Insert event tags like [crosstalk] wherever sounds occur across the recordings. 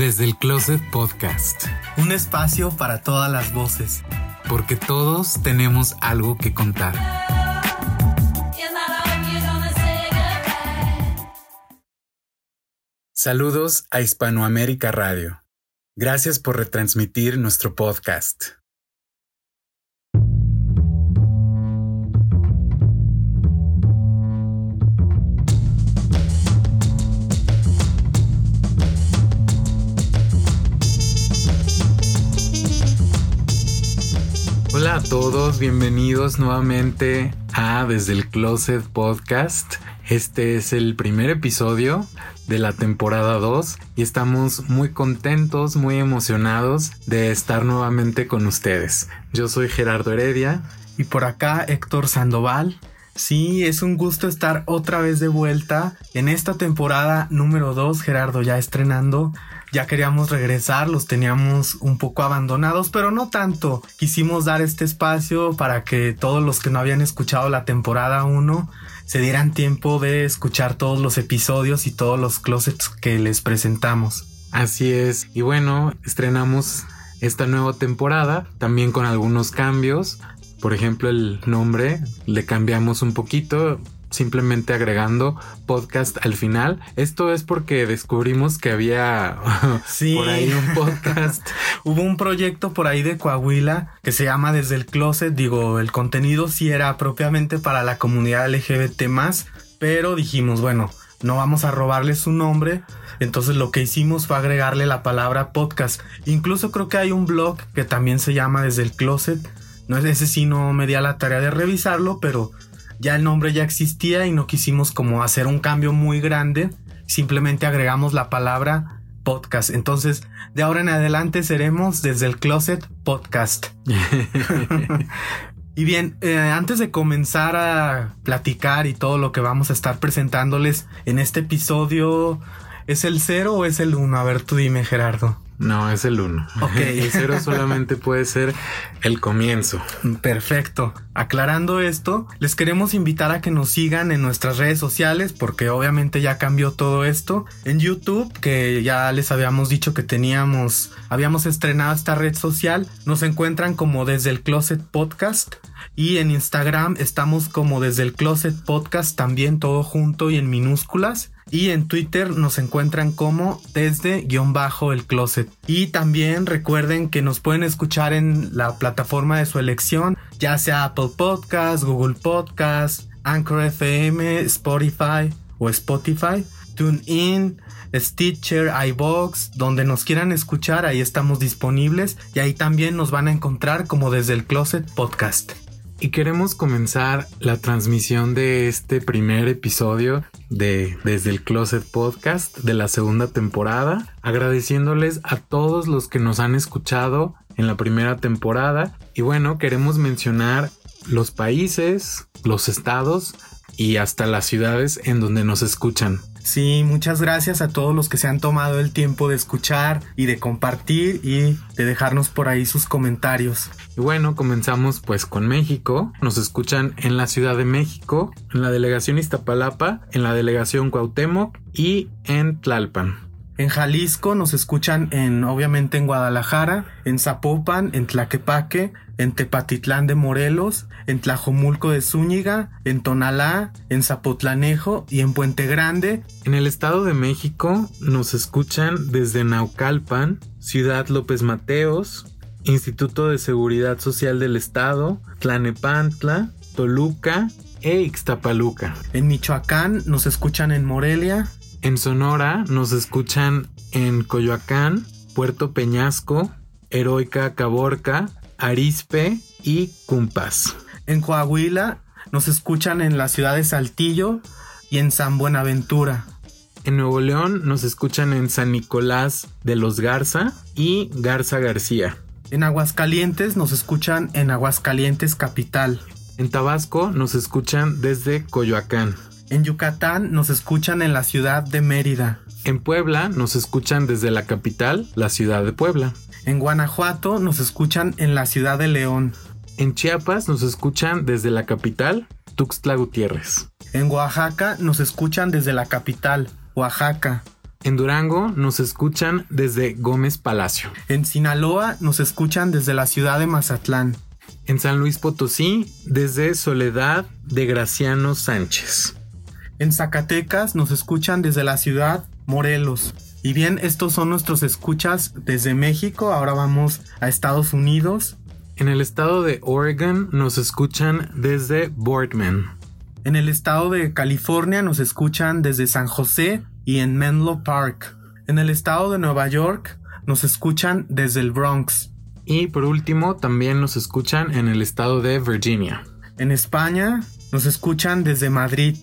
Desde el Closet Podcast. Un espacio para todas las voces. Porque todos tenemos algo que contar. Saludos a Hispanoamérica Radio. Gracias por retransmitir nuestro podcast. Hola a todos, bienvenidos nuevamente a Desde el Closet Podcast. Este es el primer episodio de la temporada 2 y estamos muy contentos, muy emocionados de estar nuevamente con ustedes. Yo soy Gerardo Heredia. Y por acá Héctor Sandoval. Sí, es un gusto estar otra vez de vuelta en esta temporada número 2, Gerardo, ya estrenando. Ya queríamos regresar, los teníamos un poco abandonados, pero no tanto. Quisimos dar este espacio para que todos los que no habían escuchado la temporada 1 se dieran tiempo de escuchar todos los episodios y todos los closets que les presentamos. Así es. Y bueno, estrenamos esta nueva temporada, también con algunos cambios. Por ejemplo, el nombre le cambiamos un poquito, simplemente agregando podcast al final. Esto es porque descubrimos que había [laughs] por ahí un podcast. [laughs] Hubo un proyecto por ahí de Coahuila que se llama Desde el Closet. Digo, el contenido sí era propiamente para la comunidad LGBT pero dijimos, bueno, no vamos a robarle su nombre. Entonces lo que hicimos fue agregarle la palabra podcast. Incluso creo que hay un blog que también se llama Desde el Closet no es ese sí no me di a la tarea de revisarlo, pero ya el nombre ya existía y no quisimos como hacer un cambio muy grande. Simplemente agregamos la palabra podcast. Entonces, de ahora en adelante seremos desde el closet podcast. [laughs] y bien, eh, antes de comenzar a platicar y todo lo que vamos a estar presentándoles en este episodio, ¿es el cero o es el uno? A ver, tú dime, Gerardo. No, es el 1. Ok. [laughs] El 0 solamente puede ser el comienzo. Perfecto. Aclarando esto, les queremos invitar a que nos sigan en nuestras redes sociales porque obviamente ya cambió todo esto. En YouTube, que ya les habíamos dicho que teníamos, habíamos estrenado esta red social, nos encuentran como desde el Closet Podcast. Y en Instagram estamos como desde el Closet Podcast también todo junto y en minúsculas. Y en Twitter nos encuentran como desde guion bajo el closet. Y también recuerden que nos pueden escuchar en la plataforma de su elección, ya sea Apple Podcast, Google Podcast, Anchor FM, Spotify o Spotify, TuneIn, Stitcher, iBox, donde nos quieran escuchar, ahí estamos disponibles y ahí también nos van a encontrar como desde el Closet Podcast. Y queremos comenzar la transmisión de este primer episodio de Desde el Closet Podcast de la segunda temporada, agradeciéndoles a todos los que nos han escuchado en la primera temporada. Y bueno, queremos mencionar los países, los estados y hasta las ciudades en donde nos escuchan. Sí, muchas gracias a todos los que se han tomado el tiempo de escuchar y de compartir y de dejarnos por ahí sus comentarios. Y bueno, comenzamos pues con México. Nos escuchan en la Ciudad de México, en la delegación Iztapalapa, en la delegación Cuauhtémoc y en Tlalpan. En Jalisco nos escuchan en, obviamente, en Guadalajara, en Zapopan, en Tlaquepaque, en Tepatitlán de Morelos, en Tlajomulco de Zúñiga, en Tonalá, en Zapotlanejo y en Puente Grande. En el Estado de México nos escuchan desde Naucalpan, Ciudad López Mateos, Instituto de Seguridad Social del Estado, Tlanepantla, Toluca e Ixtapaluca. En Michoacán nos escuchan en Morelia, en Sonora nos escuchan en Coyoacán, Puerto Peñasco, Heroica Caborca, Arispe y Cumpas. En Coahuila nos escuchan en la ciudad de Saltillo y en San Buenaventura. En Nuevo León nos escuchan en San Nicolás de los Garza y Garza García. En Aguascalientes nos escuchan en Aguascalientes Capital. En Tabasco nos escuchan desde Coyoacán. En Yucatán nos escuchan en la ciudad de Mérida. En Puebla nos escuchan desde la capital, la ciudad de Puebla. En Guanajuato nos escuchan en la ciudad de León. En Chiapas nos escuchan desde la capital, Tuxtla Gutiérrez. En Oaxaca nos escuchan desde la capital, Oaxaca. En Durango nos escuchan desde Gómez Palacio. En Sinaloa nos escuchan desde la ciudad de Mazatlán. En San Luis Potosí desde Soledad de Graciano Sánchez. En Zacatecas nos escuchan desde la ciudad Morelos. Y bien, estos son nuestros escuchas desde México. Ahora vamos a Estados Unidos. En el estado de Oregon nos escuchan desde Boardman. En el estado de California nos escuchan desde San José y en Menlo Park. En el estado de Nueva York nos escuchan desde el Bronx. Y por último, también nos escuchan en el estado de Virginia. En España nos escuchan desde Madrid.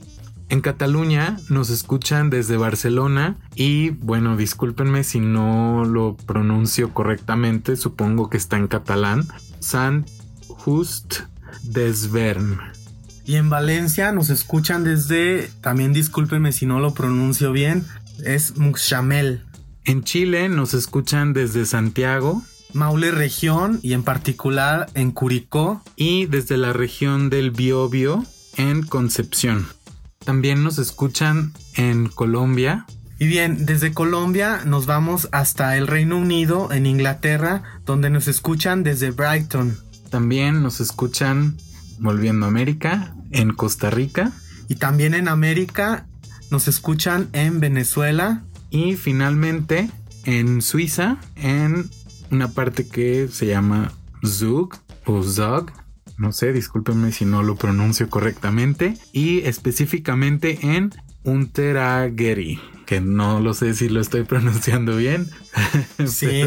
En Cataluña nos escuchan desde Barcelona y bueno, discúlpenme si no lo pronuncio correctamente, supongo que está en catalán. San Just Desvern. Y en Valencia nos escuchan desde, también discúlpenme si no lo pronuncio bien, es Muxamel. En Chile nos escuchan desde Santiago. Maule región y en particular en Curicó. Y desde la región del Biobío en Concepción. También nos escuchan en Colombia. Y bien, desde Colombia nos vamos hasta el Reino Unido, en Inglaterra, donde nos escuchan desde Brighton. También nos escuchan, volviendo a América, en Costa Rica. Y también en América nos escuchan en Venezuela. Y finalmente en Suiza, en una parte que se llama Zug o Zug, no sé, discúlpenme si no lo pronuncio correctamente. Y específicamente en Unterageri, que no lo sé si lo estoy [laughs] pronunciando bien. Sí.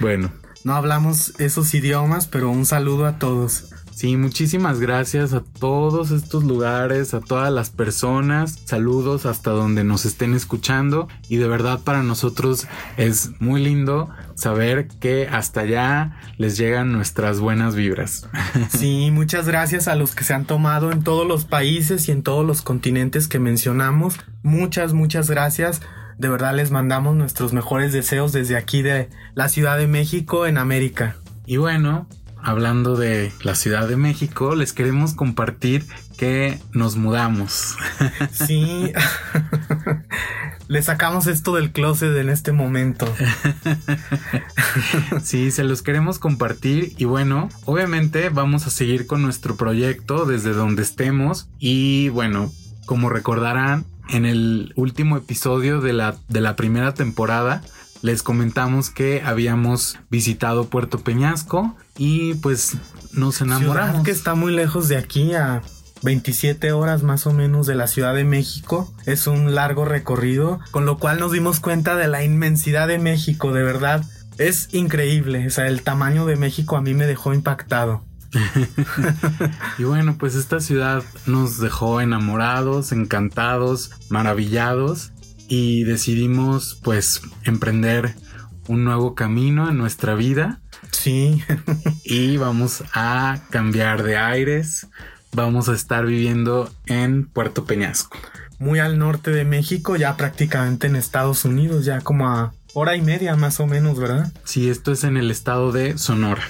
bueno. No hablamos esos idiomas, pero un saludo a todos. Sí, muchísimas gracias a todos estos lugares, a todas las personas. Saludos hasta donde nos estén escuchando. Y de verdad para nosotros es muy lindo saber que hasta allá les llegan nuestras buenas vibras. [laughs] Sí, muchas gracias a los que se han tomado en todos los países y en todos los continentes que mencionamos. Muchas, muchas gracias. De verdad les mandamos nuestros mejores deseos desde aquí de la Ciudad de México en América. Y bueno, hablando de la Ciudad de México, les queremos compartir que nos mudamos. [laughs] Sí. Le sacamos esto del closet en este momento. [laughs] Sí, se los queremos compartir y bueno, obviamente vamos a seguir con nuestro proyecto desde donde estemos y bueno, como recordarán, en el último episodio de la, de la primera temporada les comentamos que habíamos visitado Puerto Peñasco y pues nos enamoramos. Ciudad que está muy lejos de aquí a 27 horas más o menos de la Ciudad de México. Es un largo recorrido, con lo cual nos dimos cuenta de la inmensidad de México, de verdad. Es increíble, o sea, el tamaño de México a mí me dejó impactado. [laughs] [laughs] y bueno, pues esta ciudad nos dejó enamorados, encantados, maravillados y decidimos pues emprender un nuevo camino en nuestra vida. Sí. [laughs] y vamos a cambiar de aires. Vamos a estar viviendo en Puerto Peñasco. Muy al norte de México, ya prácticamente en Estados Unidos, ya como a hora y media más o menos, ¿verdad? Sí, esto es en el estado de Sonora.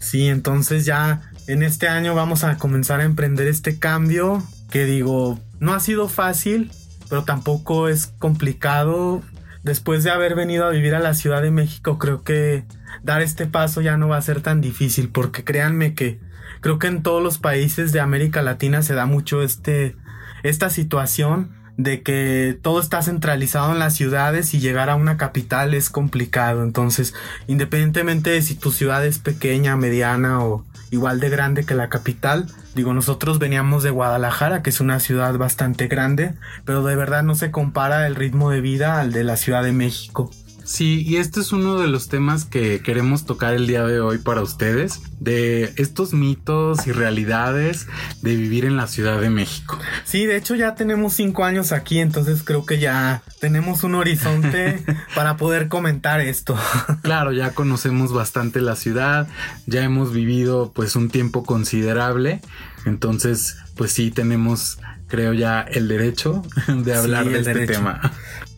Sí, entonces ya en este año vamos a comenzar a emprender este cambio que digo, no ha sido fácil, pero tampoco es complicado. Después de haber venido a vivir a la Ciudad de México, creo que dar este paso ya no va a ser tan difícil, porque créanme que creo que en todos los países de América Latina se da mucho este, esta situación de que todo está centralizado en las ciudades y llegar a una capital es complicado. Entonces, independientemente de si tu ciudad es pequeña, mediana o igual de grande que la capital, digo, nosotros veníamos de Guadalajara, que es una ciudad bastante grande, pero de verdad no se compara el ritmo de vida al de la Ciudad de México. Sí, y este es uno de los temas que queremos tocar el día de hoy para ustedes, de estos mitos y realidades de vivir en la Ciudad de México. Sí, de hecho ya tenemos cinco años aquí, entonces creo que ya tenemos un horizonte [laughs] para poder comentar esto. Claro, ya conocemos bastante la ciudad, ya hemos vivido pues un tiempo considerable, entonces pues sí tenemos creo ya el derecho [laughs] de hablar de este tema.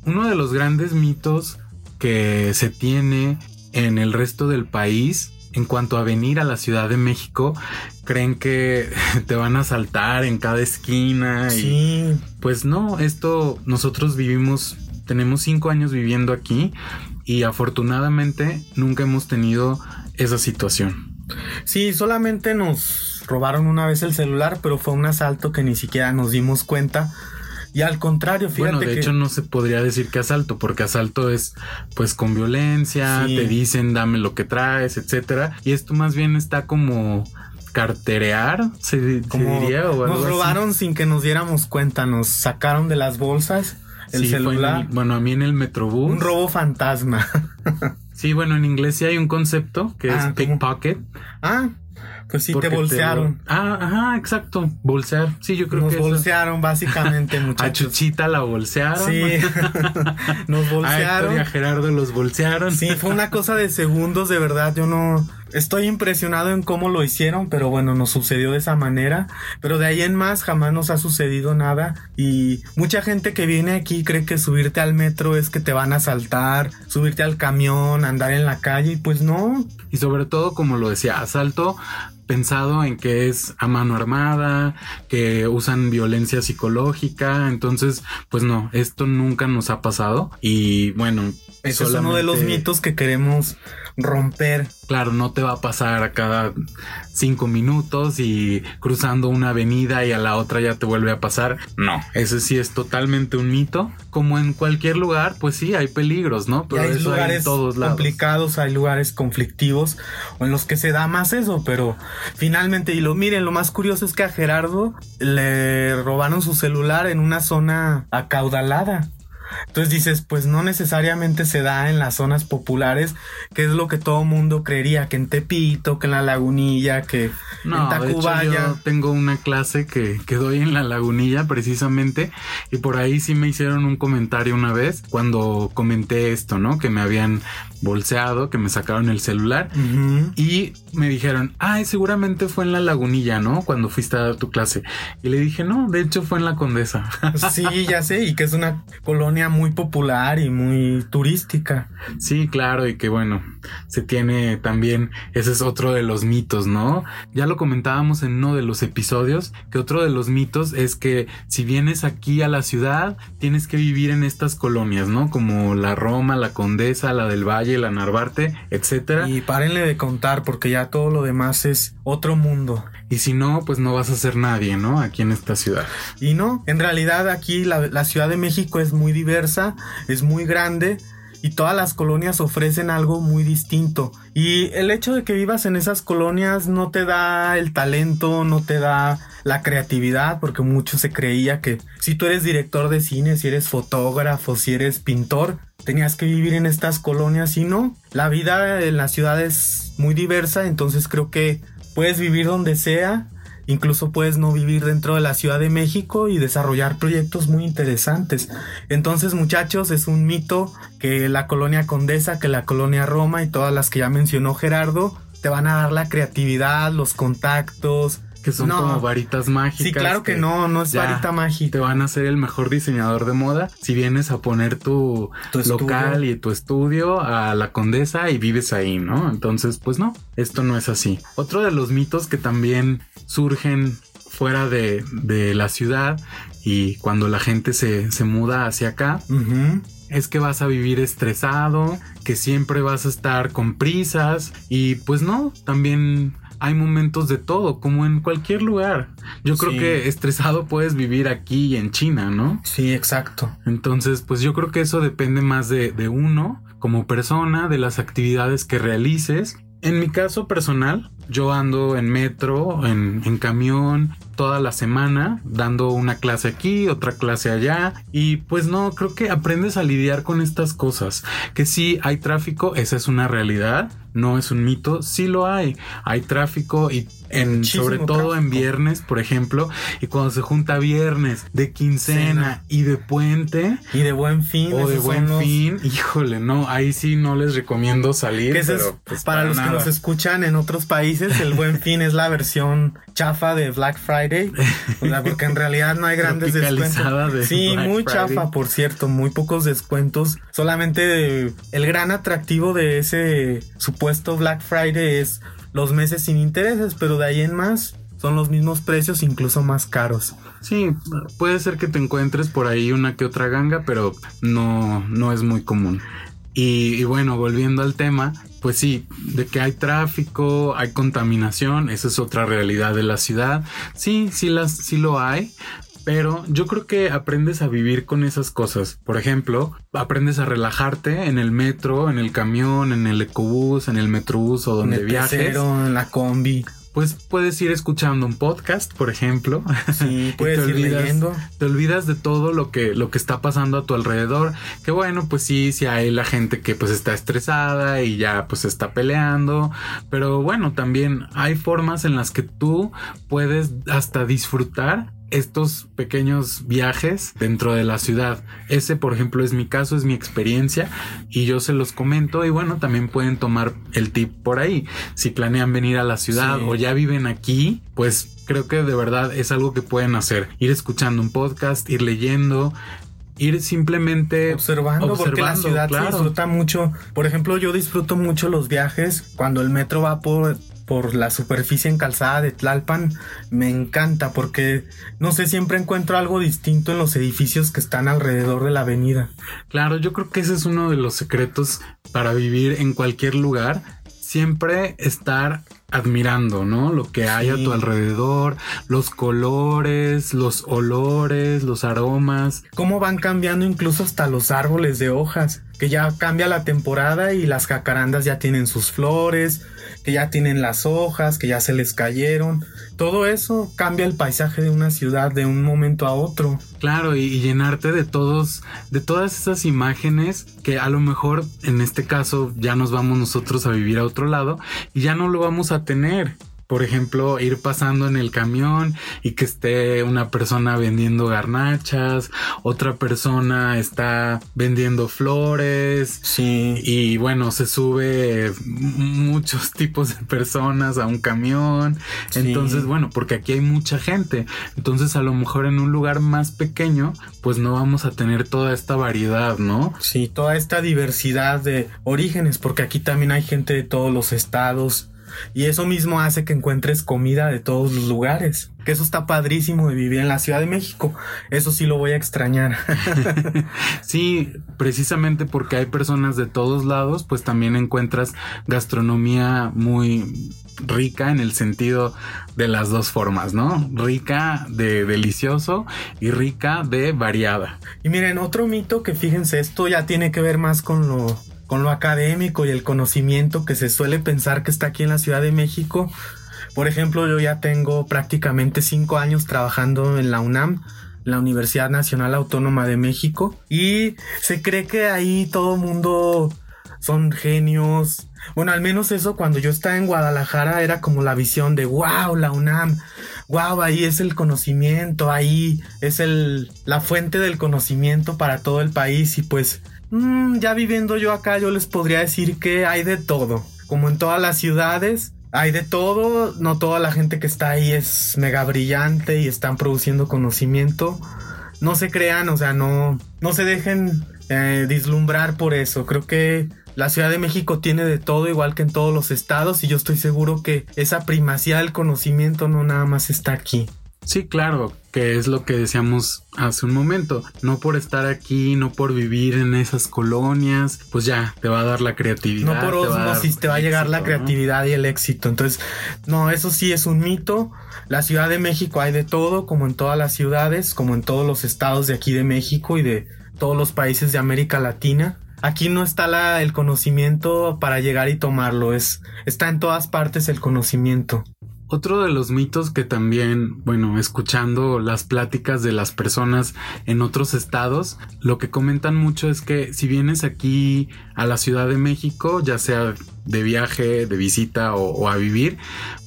Uno de los grandes mitos que se tiene en el resto del país en cuanto a venir a la Ciudad de México, creen que [laughs] te van a saltar en cada esquina. Sí. pues no, esto nosotros vivimos tenemos cinco años viviendo aquí y afortunadamente nunca hemos tenido esa situación. Sí, solamente nos robaron una vez el celular, pero fue un asalto que ni siquiera nos dimos cuenta. Y al contrario, fíjate bueno, de hecho no se podría decir que asalto, porque asalto es pues con violencia, te dicen dame lo que traes, etcétera. Y esto más bien está como carterear, se, diría. O nos robaron sin que nos diéramos cuenta, nos sacaron de las bolsas el celular. bueno, a mí en el Metrobús. Un robo fantasma. [laughs] sí, bueno, en inglés sí hay un concepto que es ah, pickpocket. Ah, pues sí, te bolsearon. Ah, ajá, exacto. Bolsear. Sí, yo creo Nos que. Nos bolsearon, básicamente, [laughs] muchachos. A Chuchita la bolsearon. Sí. [laughs] Nos bolsearon. A, a Gerardo los bolsearon. Sí, fue una cosa de segundos, de verdad. Yo no. Estoy impresionado en cómo lo hicieron, pero bueno, nos sucedió de esa manera. Pero de ahí en más jamás nos ha sucedido nada. Y mucha gente que viene aquí cree que subirte al metro es que te van a asaltar, subirte al camión, andar en la calle, y pues no. Y sobre todo, como lo decía, asalto pensado en que es a mano armada, que usan violencia psicológica, entonces, pues no, esto nunca nos ha pasado y bueno, eso es uno de los mitos que queremos romper. Claro, no te va a pasar a cada cinco minutos y cruzando una avenida y a la otra ya te vuelve a pasar. No, ese sí es totalmente un mito. Como en cualquier lugar, pues sí, hay peligros, ¿no? Pero hay lugares todos complicados, hay lugares conflictivos o en los que se da más eso, pero finalmente, y lo miren, lo más curioso es que a Gerardo le robaron su celular en una zona acaudalada. Entonces dices, pues no necesariamente se da en las zonas populares, que es lo que todo mundo creería, que en Tepito, que en la Lagunilla, que en Tacubaya. yo tengo una clase que, que doy en la Lagunilla precisamente y por ahí sí me hicieron un comentario una vez cuando comenté esto, ¿no? Que me habían bolseado, que me sacaron el celular y me dijeron, ay, seguramente fue en la lagunilla, ¿no? Cuando fuiste a dar tu clase. Y le dije, no, de hecho fue en la Condesa. sí, ya sé, y que es una colonia muy popular y muy turística. Sí, claro, y que bueno, se tiene también, ese es otro de los mitos, ¿no? Ya lo comentábamos en uno de los episodios, que otro de los mitos es que si vienes aquí a la ciudad, tienes que vivir en estas colonias, ¿no? Como la Roma, la Condesa, la del Valle la Narvarte, etcétera. Y párenle de contar porque ya todo lo demás es otro mundo. Y si no, pues no vas a ser nadie, ¿no? Aquí en esta ciudad. Y no, en realidad aquí la, la Ciudad de México es muy diversa, es muy grande y todas las colonias ofrecen algo muy distinto. Y el hecho de que vivas en esas colonias no te da el talento, no te da la creatividad, porque mucho se creía que si tú eres director de cine, si eres fotógrafo, si eres pintor, tenías que vivir en estas colonias y no. La vida en la ciudad es muy diversa, entonces creo que puedes vivir donde sea Incluso puedes no vivir dentro de la Ciudad de México y desarrollar proyectos muy interesantes. Entonces, muchachos, es un mito que la colonia Condesa, que la colonia Roma y todas las que ya mencionó Gerardo, te van a dar la creatividad, los contactos, que son como varitas mágicas. Sí, claro que, no, no es varita mágica. Te van a ser el mejor diseñador de moda si vienes a poner tu, local y tu estudio a la condesa y vives ahí, ¿no? Entonces, pues no, esto no es así. Otro de los mitos que también surgen fuera de, la ciudad y cuando la gente se, muda hacia acá. Es que vas a vivir estresado, que siempre vas a estar con prisas y pues no, también hay momentos de todo, como en cualquier lugar. Yo creo que estresado puedes vivir aquí y en China, ¿no? Sí, exacto. Entonces, pues yo creo que eso depende más de, de uno como persona, de las actividades que realices. En mi caso personal, yo ando en metro, en, camión, toda la semana, dando una clase aquí, otra clase allá. Y pues no, creo que aprendes a lidiar con estas cosas. Que si hay tráfico, esa es una realidad no es un mito, sí lo hay. Hay tráfico y en, sobre todo en viernes, por ejemplo, y cuando se junta viernes de quincena y de puente y de buen fin o de buen fin, híjole, no, ahí sí no les recomiendo salir. Pues, para, los que nos escuchan en otros países, el buen [laughs] fin es la versión chafa de Black Friday, porque en realidad no hay grandes descuentos. sí, muy chafa, por cierto, muy pocos descuentos. Solamente el gran atractivo de ese supuesto Black Friday es los meses sin intereses, pero de ahí en más son los mismos precios, incluso más caros. Sí, puede ser que te encuentres por ahí una que otra ganga, pero no, no es muy común. Y, y, bueno, volviendo al tema, pues sí, de que hay tráfico, hay contaminación, esa es otra realidad de la ciudad. Sí, sí, las, sí lo hay, pero yo creo que aprendes a vivir con esas cosas. Por ejemplo, aprendes a relajarte en el metro, en el camión, en el ecobús, en el metrobús o donde en el viajes. en la combi. Pues puedes ir escuchando un podcast, por ejemplo. Sí, [laughs] puedes te ir olvidas, leyendo. Te olvidas de todo lo que, lo que está pasando a tu alrededor. Que bueno, pues sí, sí hay la gente que pues está estresada y ya pues está peleando. Pero bueno, también hay formas en las que tú puedes hasta disfrutar estos pequeños viajes dentro de la ciudad. Ese, por ejemplo, es mi caso, es mi experiencia y yo se los comento y bueno, también pueden tomar el tip por ahí. Si planean venir a la ciudad sí. o ya viven aquí, pues creo que de verdad es algo que pueden hacer. Ir escuchando un podcast, ir leyendo, ir simplemente observando, observando porque la ciudad claro. se disfruta mucho. Por ejemplo, yo disfruto mucho los viajes cuando el metro va por por la superficie encalzada de Tlalpan me encanta porque no sé siempre encuentro algo distinto en los edificios que están alrededor de la avenida. Claro, yo creo que ese es uno de los secretos para vivir en cualquier lugar, siempre estar admirando, ¿no? Lo que hay sí. a tu alrededor, los colores, los olores, los aromas. Cómo van cambiando incluso hasta los árboles de hojas, que ya cambia la temporada y las jacarandas ya tienen sus flores, que ya tienen las hojas, que ya se les cayeron. Todo eso cambia el paisaje de una ciudad de un momento a otro. Claro, y, llenarte de todos, de todas esas imágenes que a lo mejor en este caso ya nos vamos nosotros a vivir a otro lado y ya no lo vamos a tener por ejemplo, ir pasando en el camión y que esté una persona vendiendo garnachas, otra persona está vendiendo flores. Sí. Y bueno, se sube muchos [laughs] tipos de personas a un camión. Sí. Entonces, bueno, porque aquí hay mucha gente. Entonces, a lo mejor en un lugar más pequeño, pues no vamos a tener toda esta variedad, ¿no? Sí, toda esta diversidad de orígenes, porque aquí también hay gente de todos los estados y eso mismo hace que encuentres comida de todos los lugares. Que eso está padrísimo de vivir en la Ciudad de México. Eso sí lo voy a extrañar. [laughs] sí, precisamente porque hay personas de todos lados, pues también encuentras gastronomía muy rica en el sentido de las dos formas, ¿no? Rica de delicioso y rica de variada. Y miren, otro mito que fíjense, esto ya tiene que ver más con lo con lo académico y el conocimiento que se suele pensar que está aquí en la Ciudad de México. Por ejemplo, yo ya tengo prácticamente cinco años trabajando en la UNAM, la Universidad Nacional Autónoma de México, y se cree que ahí todo mundo son genios. Bueno, al menos eso cuando yo estaba en Guadalajara era como la visión de wow, la UNAM, wow, ahí es el conocimiento, ahí es el, la fuente del conocimiento para todo el país y pues mmm, ya viviendo yo acá, yo les podría decir que hay de todo. Como en todas las ciudades, hay de todo. No toda la gente que está ahí es mega brillante y están produciendo conocimiento. No se crean, o sea, no, no se dejen eh, dislumbrar por eso. Creo que la Ciudad de México tiene de todo, igual que en todos los estados, y yo estoy seguro que esa primacía del conocimiento no nada más está aquí. Sí, claro, que es lo que decíamos hace un momento. No por estar aquí, no por vivir en esas colonias, pues ya te va a dar la creatividad. No por osmosis te, te va a llegar la creatividad y el éxito. Entonces, no, eso sí es un mito. La Ciudad de México hay de todo, como en todas las ciudades, como en todos los estados de aquí de México y de todos los países de América Latina. Aquí no está la, el conocimiento para llegar y tomarlo, es, está en todas partes el conocimiento. Otro de los mitos que también, bueno, escuchando las pláticas de las personas en otros estados, lo que comentan mucho es que si vienes aquí a la Ciudad de México, ya sea de viaje, de visita o, o a vivir,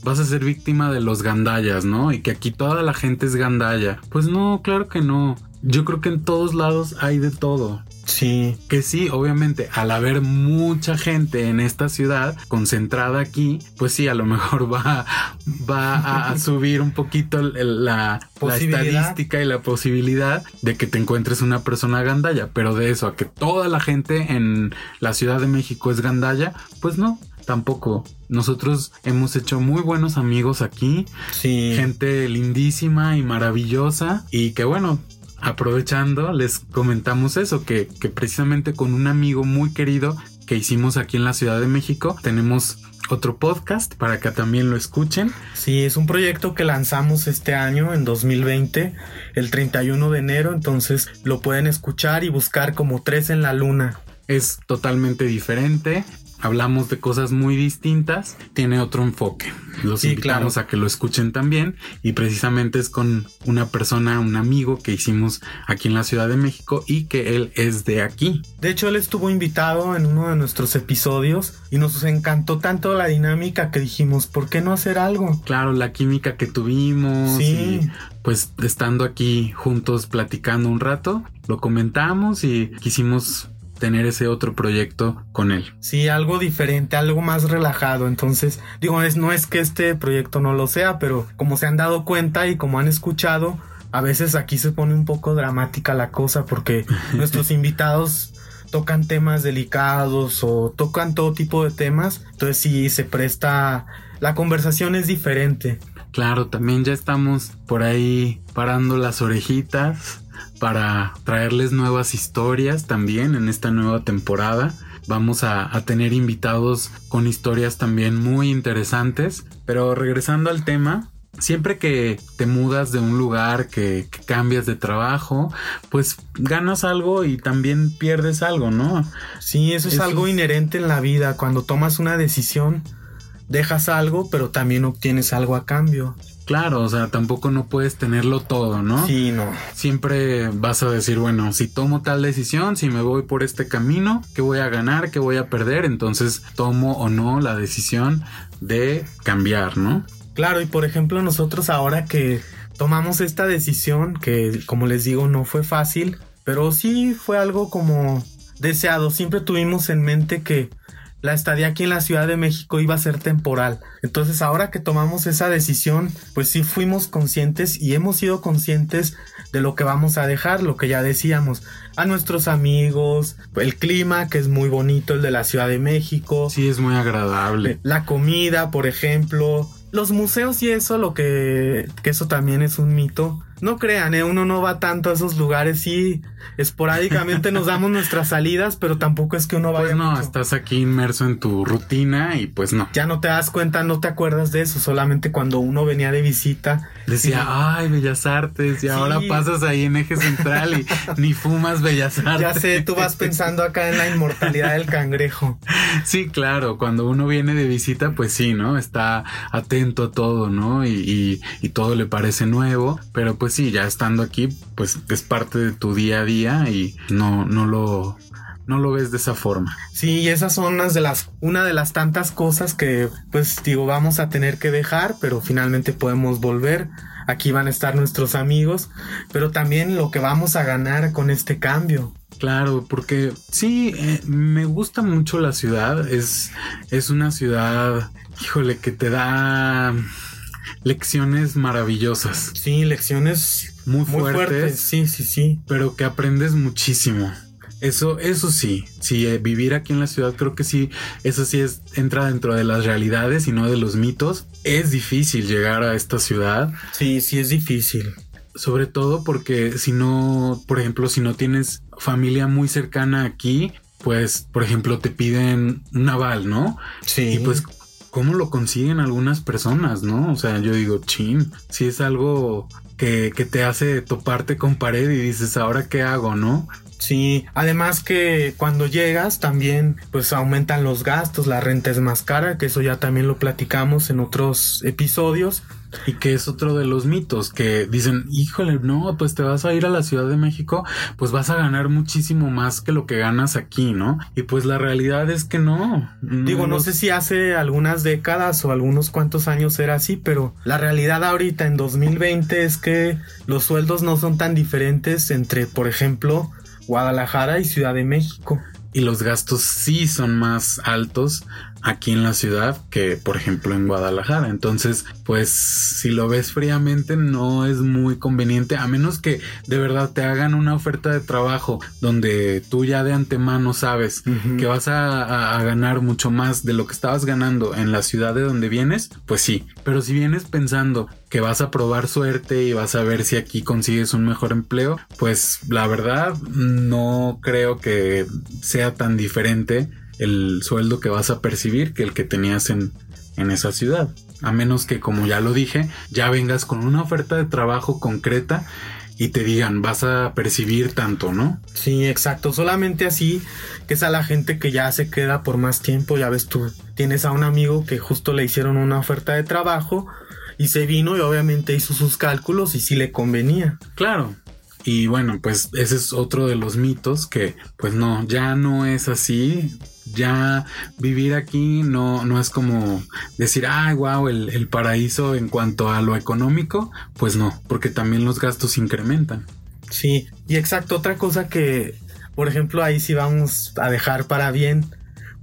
vas a ser víctima de los gandallas, ¿no? Y que aquí toda la gente es gandalla. Pues no, claro que no. Yo creo que en todos lados hay de todo. Sí. Que sí, obviamente, al haber mucha gente en esta ciudad concentrada aquí, pues sí, a lo mejor [laughs] va, va a subir un poquito la, la, estadística y la posibilidad de que te encuentres una persona gandalla. Pero de eso a que toda la gente en la Ciudad de México es gandalla, pues no. tampoco. Nosotros hemos hecho muy buenos amigos aquí. Sí. Gente lindísima y maravillosa. Y que bueno, aprovechando, les comentamos eso, que, que precisamente con un amigo muy querido que hicimos aquí en la Ciudad de México, tenemos otro podcast para que también lo escuchen. Sí, es un proyecto que lanzamos este año, en 2020, el 31 de enero, entonces lo pueden escuchar y buscar como Tres en la Luna. Es totalmente diferente, hablamos de cosas muy distintas, tiene otro enfoque. Los Sí, invitamos claro. a que lo escuchen también y precisamente es con una persona, un amigo que hicimos aquí en la Ciudad de México y que él es de aquí. De hecho, él estuvo invitado en uno de nuestros episodios y nos encantó tanto la dinámica que dijimos, ¿por qué no hacer algo? Claro, la química que tuvimos Sí. y pues estando aquí juntos platicando un rato, lo comentamos y quisimos tener ese otro proyecto con él. Sí, algo diferente, algo más relajado. Entonces, digo, es, no es que este proyecto no lo sea, pero como se han dado cuenta y como han escuchado, a veces aquí se pone un poco dramática la cosa porque [laughs] nuestros invitados tocan temas delicados o tocan todo tipo de temas. Entonces sí se presta, la conversación es diferente. Claro, también ya estamos por ahí parando las orejitas para traerles nuevas historias también en esta nueva temporada. Vamos a, a tener invitados con historias también muy interesantes. Pero regresando al tema, siempre que te mudas de un lugar, que, que cambias de trabajo, pues ganas algo y también pierdes algo, ¿no? Sí, eso es Eso algo es- inherente en la vida. Cuando tomas una decisión, dejas algo, pero también obtienes algo a cambio. Claro, o sea, tampoco no puedes tenerlo todo, ¿no? Sí, no. siempre vas a decir, bueno, si tomo tal decisión, si me voy por este camino, ¿qué voy a ganar? ¿Qué voy a perder? Entonces tomo o no la decisión de cambiar, ¿no? Claro, y por ejemplo nosotros ahora que tomamos esta decisión, que como les digo no fue fácil, pero sí fue algo como deseado, siempre tuvimos en mente que la estadía aquí en la Ciudad de México iba a ser temporal. Entonces ahora que tomamos esa decisión, pues sí fuimos conscientes y hemos sido conscientes de lo que vamos a dejar, lo que ya decíamos, a nuestros amigos, el clima que es muy bonito, el de la Ciudad de México, Sí, es muy agradable. la comida, por ejemplo, los museos y eso, lo que, que eso también es un mito. No crean, ¿eh? uno no va tanto a esos lugares, sí, esporádicamente nos damos nuestras salidas, pero tampoco es que uno vaya Pues no, mucho. estás aquí inmerso en tu rutina y pues no. Ya no te das cuenta, no te acuerdas de eso, solamente cuando uno venía de visita. Decía, ay, Bellas Artes, y Sí. ahora pasas ahí en eje central y [laughs] ni fumas Bellas Artes. Ya sé, tú vas pensando acá en la inmortalidad del cangrejo. Sí, claro, cuando uno viene de visita, pues sí, ¿no? Está atento a todo, ¿no? Y, y- y todo le parece nuevo, pero pues sí, ya estando aquí, pues es parte de tu día a día y no, no lo, no lo ves de esa forma. Sí, y esas son unas de las, una de las tantas cosas que, pues, digo, vamos a tener que dejar, pero finalmente podemos volver. Aquí van a estar nuestros amigos, pero también lo que vamos a ganar con este cambio. Claro, porque sí, eh, me gusta mucho la ciudad, es, es una ciudad, híjole, que te da lecciones maravillosas, Sí, lecciones muy fuertes. Sí, sí, sí. pero que aprendes muchísimo. Eso, eso sí, sí, eh, vivir aquí en la ciudad creo que sí, eso sí es, entra dentro de las realidades y no de los mitos. Es difícil llegar a esta ciudad, Sí, sí es difícil. sobre todo porque si no, por ejemplo, si no tienes familia muy cercana aquí, pues, por ejemplo, te piden un aval, ¿no? Sí. Y pues, ¿cómo lo consiguen algunas personas, no? O sea, yo digo, chin, si es algo que, que te hace toparte con pared y dices, ¿ahora qué hago, no? Sí, además que cuando llegas también pues aumentan los gastos, la renta es más cara, que eso ya también lo platicamos en otros episodios. Y que es otro de los mitos que dicen, híjole, no, pues te vas a ir a la Ciudad de México, pues vas a ganar muchísimo más que lo que ganas aquí, ¿no? Y pues la realidad es que no. Digo, no los- sé si hace algunas décadas o algunos cuantos años era así, pero la realidad ahorita en 2020 es que los sueldos no son tan diferentes entre, por ejemplo, Guadalajara y Ciudad de México. Y los gastos sí son más altos aquí en la ciudad que por ejemplo en Guadalajara. Entonces, pues si lo ves fríamente no es muy conveniente a menos que de verdad te hagan una oferta de trabajo donde tú ya de antemano sabes que vas a, a, ganar mucho más de lo que estabas ganando en la ciudad de donde vienes, pues sí. Pero si vienes pensando que vas a probar suerte y vas a ver si aquí consigues un mejor empleo, pues la verdad no creo que sea tan diferente el sueldo que vas a percibir que el que tenías en, en esa ciudad. A menos que, como ya lo dije, ya vengas con una oferta de trabajo concreta y te digan vas a percibir tanto, ¿no? Sí, exacto. Solamente así que es a la gente que ya se queda por más tiempo. Ya ves tú, tienes a un amigo que justo le hicieron una oferta de trabajo y se vino y obviamente hizo sus cálculos y sí le convenía. Claro, y bueno, pues ese es otro de los mitos que pues no, ya no es así. Ya vivir aquí no, no es como decir, ay, wow, el, el paraíso en cuanto a lo económico. Pues no, porque también los gastos incrementan. Sí, y exacto, otra cosa que, por ejemplo, ahí sí vamos a dejar para bien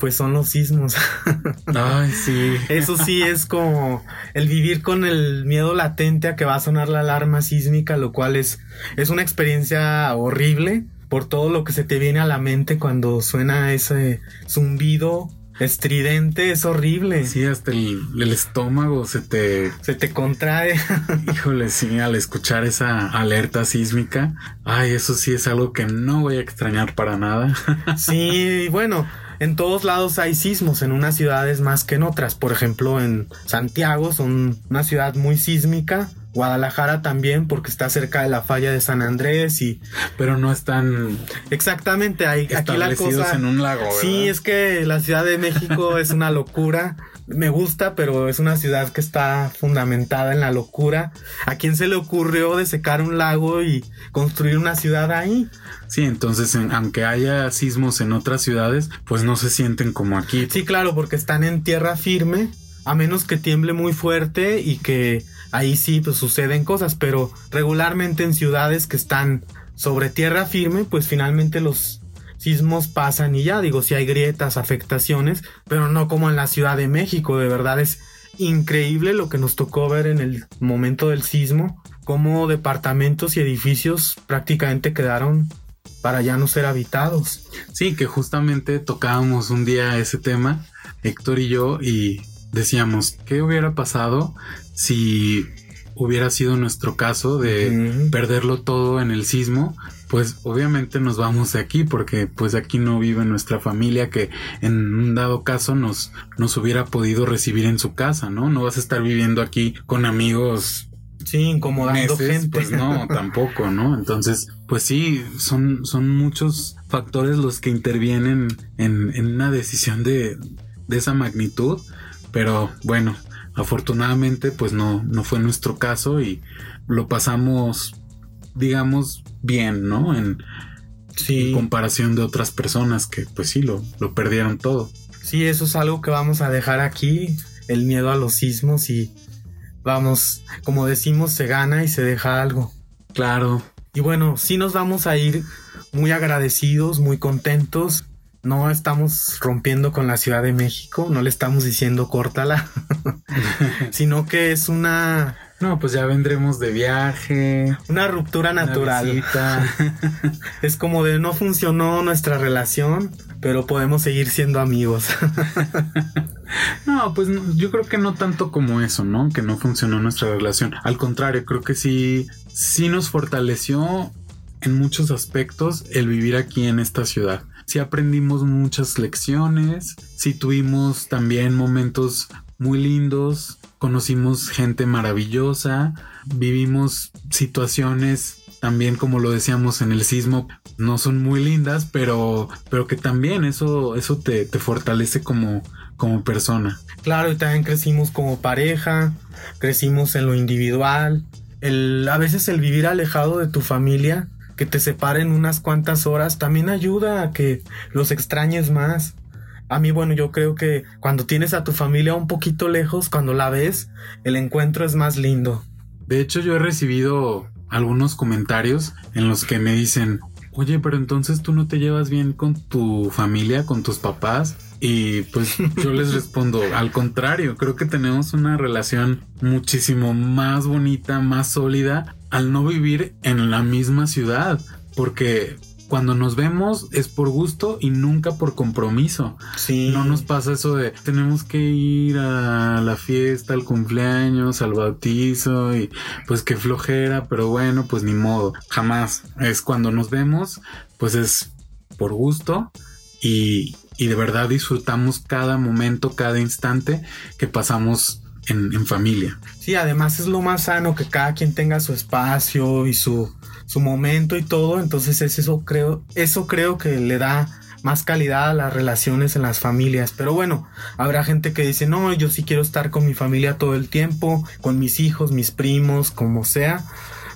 pues son los sismos. [laughs] Ay, sí. Eso sí es como el vivir con el miedo latente a que va a sonar la alarma sísmica, lo cual es, es una experiencia horrible por todo lo que se te viene a la mente cuando suena ese zumbido estridente, es horrible. Sí, hasta el, el, estómago se te... Se te contrae. [laughs] Híjole, sí, al escuchar esa alerta sísmica. Ay, eso sí es algo que no voy a extrañar para nada. [laughs] Sí, bueno, en todos lados hay sismos, en unas ciudades más que en otras. Por ejemplo, en Santiago son una ciudad muy sísmica. Guadalajara también porque está cerca de la falla de San Andrés y pero no están exactamente hay aquí la cosa en un lago sí es que la Ciudad de México es una locura. Me gusta pero es una ciudad que está fundamentada en la locura. A quién se le ocurrió de secar un lago y construir una ciudad ahí Sí, entonces aunque haya sismos en otras ciudades, pues no se sienten como aquí. Sí, claro, porque están en tierra firme, a menos que tiemble muy fuerte y que ahí sí pues suceden cosas, pero regularmente en ciudades que están sobre tierra firme, pues finalmente los sismos pasan y ya digo, si hay grietas, afectaciones, pero no como en la Ciudad de México, de verdad es increíble lo que nos tocó ver en el momento del sismo, cómo departamentos y edificios prácticamente quedaron para ya no ser habitados. Sí, que justamente tocábamos un día ese tema, Héctor y yo, y decíamos, ¿qué hubiera pasado si hubiera sido nuestro caso de uh -huh. perderlo todo en el sismo? Pues obviamente nos vamos de aquí porque pues aquí no vive nuestra familia que en un dado caso nos, nos hubiera podido recibir en su casa, ¿no? No vas a estar viviendo aquí con amigos Sí, incomodando meses, gente. Pues no, [laughs] tampoco, ¿no? Entonces, pues sí, son, son muchos factores los que intervienen en, en una decisión de, de, esa magnitud. Pero bueno, afortunadamente, pues no, no fue nuestro caso y lo pasamos, digamos, bien, ¿no? En, sí. en comparación de otras personas que, pues sí, lo, lo perdieron todo. Sí, eso es algo que vamos a dejar aquí, el miedo a los sismos y vamos, como decimos, se gana y se deja algo. Claro. Y bueno, sí nos vamos a ir muy agradecidos, muy contentos. No estamos rompiendo con la Ciudad de México, no le estamos diciendo córtala, [laughs] sino que es una... No, pues ya vendremos de viaje. Una ruptura natural. Una [laughs] es como de no funcionó nuestra relación, pero podemos seguir siendo amigos. [laughs] no, pues yo creo que no tanto como eso, ¿no? Que no funcionó nuestra relación. Al contrario, creo que sí, sí nos fortaleció en muchos aspectos el vivir aquí en esta ciudad. Sí aprendimos muchas lecciones, sí tuvimos también momentos muy lindos, conocimos gente maravillosa, vivimos situaciones también como lo decíamos en el sismo no son muy lindas pero pero que también eso eso te, te fortalece como como persona. Claro y también crecimos como pareja crecimos en lo individual. El a veces el vivir alejado de tu familia que te separen unas cuantas horas también ayuda a que los extrañes más a mí, bueno, yo creo que cuando tienes a tu familia un poquito lejos, cuando la ves, el encuentro es más lindo. De hecho, yo he recibido algunos comentarios en los que me dicen, oye, pero entonces tú no te llevas bien con tu familia, con tus papás. Y pues yo les respondo, al contrario, creo que tenemos una relación muchísimo más bonita, más sólida al no vivir en la misma ciudad, porque cuando nos vemos es por gusto y nunca por compromiso. Sí. No nos pasa eso de tenemos que ir a la fiesta, al cumpleaños, al bautizo y pues qué flojera, pero bueno, pues ni modo. Jamás. Es cuando nos vemos, pues es por gusto y, y de verdad disfrutamos cada momento, cada instante que pasamos en, en, familia. Sí, además es lo más sano que cada quien tenga su espacio y su su momento y todo, entonces es eso creo, eso creo que le da más calidad a las relaciones en las familias. Pero bueno, habrá gente que dice, no, yo sí quiero estar con mi familia todo el tiempo, con mis hijos, mis primos, como sea.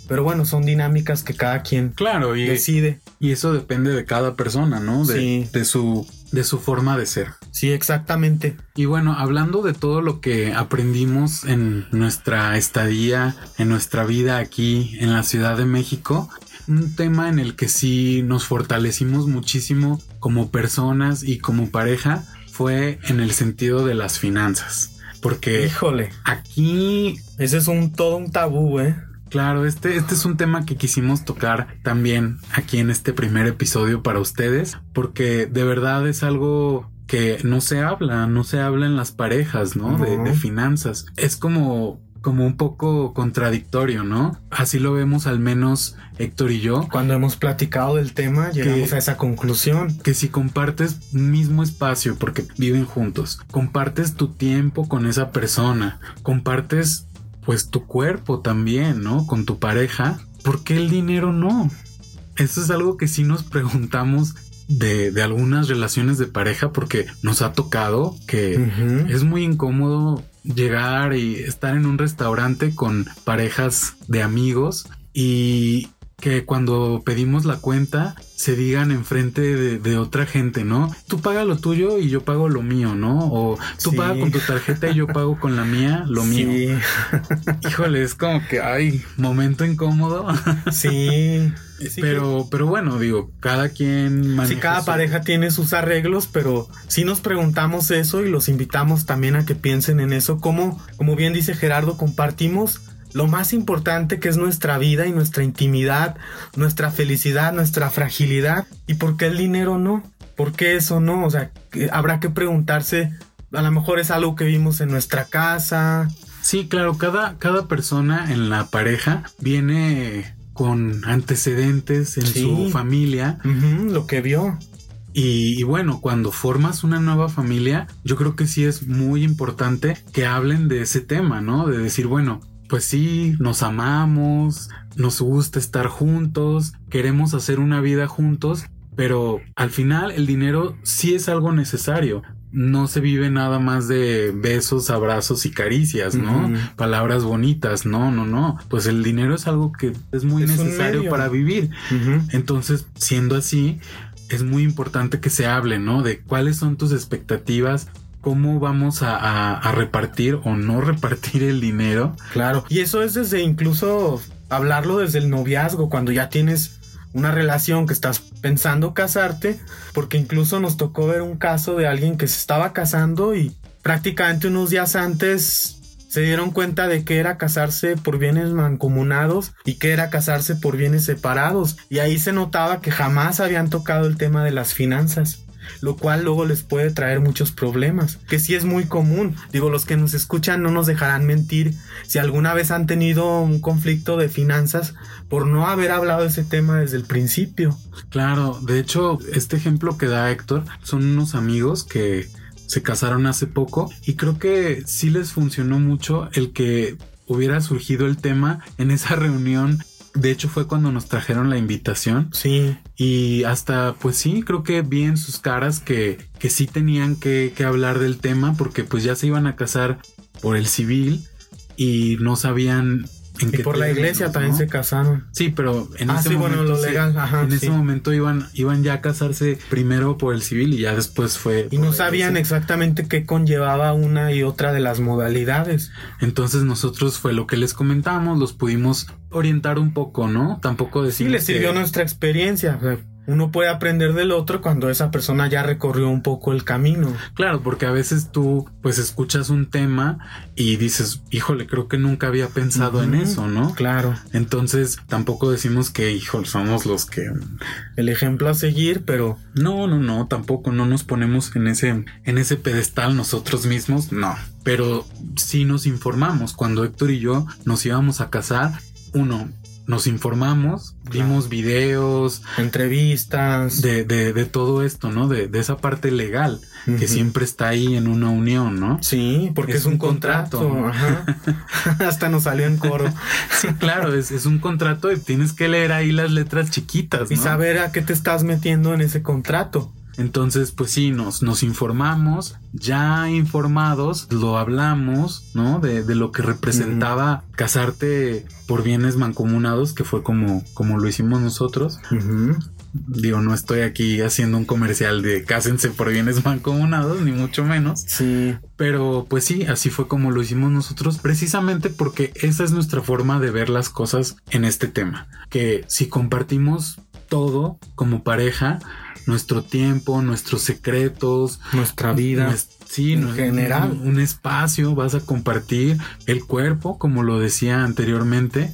Pero bueno, son dinámicas que cada quien claro, y, decide. Y eso depende de cada persona, ¿no? De, Sí. de su, de su forma de ser. Sí, exactamente. Y bueno, hablando de todo lo que aprendimos en nuestra estadía, en nuestra vida aquí en la Ciudad de México, un tema en el que sí nos fortalecimos muchísimo como personas y como pareja fue en el sentido de las finanzas. Porque Híjole, aquí ese es un todo un tabú, ¿eh? Claro, este, este es un tema que quisimos tocar también aquí en este primer episodio para ustedes, porque de verdad es algo que no se habla, no se habla en las parejas, ¿no? De, de finanzas. Es como, como un poco contradictorio, ¿no? Así lo vemos al menos Héctor y yo, Cuando hemos platicado del tema, llegamos Que- a esa conclusión. que si compartes mismo espacio porque viven juntos, compartes tu tiempo con esa persona, compartes pues tu cuerpo también, ¿no? Con tu pareja, ¿por qué el dinero no? Eso es algo que sí nos preguntamos de, de algunas relaciones de pareja porque nos ha tocado que es muy incómodo llegar y estar en un restaurante con parejas de amigos y que cuando pedimos la cuenta se digan enfrente de, de otra gente, ¿no? Tú paga lo tuyo y yo pago lo mío, ¿no? O tú Sí. paga con tu tarjeta y yo pago con la mía lo mío. Sí, Híjole, es como que hay momento incómodo, sí. Sí, pero, pero bueno, digo, cada quien maneja Sí, cada su- pareja tiene sus arreglos, pero sí nos preguntamos eso y los invitamos también a que piensen en eso. Como, como bien dice Gerardo, compartimos lo más importante que es nuestra vida y nuestra intimidad, nuestra felicidad, nuestra fragilidad. ¿Y por qué el dinero no? ¿Por qué eso no? O sea, que habrá que preguntarse, a lo mejor es algo que vimos en nuestra casa. Sí, claro, cada, cada persona en la pareja viene con antecedentes en Sí. su familia lo que vio. y, y bueno, cuando formas una nueva familia, yo creo que sí es muy importante que hablen de ese tema, ¿no? De decir, bueno, pues sí, nos amamos, nos gusta estar juntos, queremos hacer una vida juntos, pero al final el dinero sí es algo necesario. No se vive nada más de besos, abrazos y caricias, ¿no? Palabras bonitas, no, no, no. Pues el dinero es algo que es muy Es necesario para vivir. Entonces, siendo así, es muy importante que se hable, ¿no? De cuáles son tus expectativas, cómo vamos a, repartir o no [laughs] repartir el dinero. Claro. Y eso es desde incluso hablarlo desde el noviazgo, cuando ya tienes una relación que estás pensando casarte, porque incluso nos tocó ver un caso de alguien que se estaba casando y prácticamente unos días antes se dieron cuenta de que era casarse por bienes mancomunados y que era casarse por bienes separados. Y ahí se notaba que jamás habían tocado el tema de las finanzas lo cual luego les puede traer muchos problemas, que sí es muy común. Digo, los que nos escuchan no nos dejarán mentir si alguna vez han tenido un conflicto de finanzas por no haber hablado de ese tema desde el principio. Claro, de hecho, este ejemplo que da Héctor son unos amigos que se casaron hace poco y creo que sí les funcionó mucho el que hubiera surgido el tema en esa reunión. De hecho, fue cuando nos trajeron la invitación. Sí, Y hasta, pues sí, creo que vi en sus caras que, que sí tenían que, que hablar del tema porque pues ya se iban a casar por el civil y no sabían en y por la iglesia también ¿no? se casaron. Sí, pero en ah, ese sí, momento bueno, lo sí, legal, ajá. en sí. ese momento iban, iban ya a casarse primero por el civil y ya después fue. Y no sabían exactamente qué conllevaba una y otra de las modalidades. Entonces nosotros fue lo que les comentamos, los pudimos orientar un poco, ¿no? Tampoco Sí, decimos les sirvió que- nuestra experiencia. o sea, uno puede aprender del otro cuando esa persona ya recorrió un poco el camino. Claro, porque a veces tú pues escuchas un tema y dices, híjole, creo que nunca había pensado en eso, ¿no? Claro. Entonces tampoco decimos que, híjole, somos los que... El ejemplo a seguir, pero... No, no, no, tampoco, no nos ponemos en ese, en ese pedestal nosotros mismos, no. Pero sí nos informamos. Cuando Héctor y yo nos íbamos a casar, uno, nos informamos, vimos videos, entrevistas, de, de, de, todo esto, ¿no? De, de esa parte legal que siempre está ahí en una unión, ¿no? Sí, porque es, un, contrato. [laughs] Hasta nos salió en coro. [laughs] sí, claro, es, es, un contrato y tienes que leer ahí las letras chiquitas. Y saber a qué te estás metiendo en ese contrato. Entonces, pues sí, nos, nos informamos, ya informados, lo hablamos, ¿no? De, de lo que representaba casarte por bienes mancomunados, que fue como, como lo hicimos nosotros. Digo, no estoy aquí haciendo un comercial de cásense por bienes mancomunados, ni mucho menos. Sí. Pero pues sí, así fue como lo hicimos nosotros, precisamente porque esa es nuestra forma de ver las cosas en este tema. Que si compartimos todo como pareja, nuestro tiempo, nuestros secretos, nuestra vida. sí, en general. Un, un, espacio, vas a compartir el cuerpo, como lo decía anteriormente.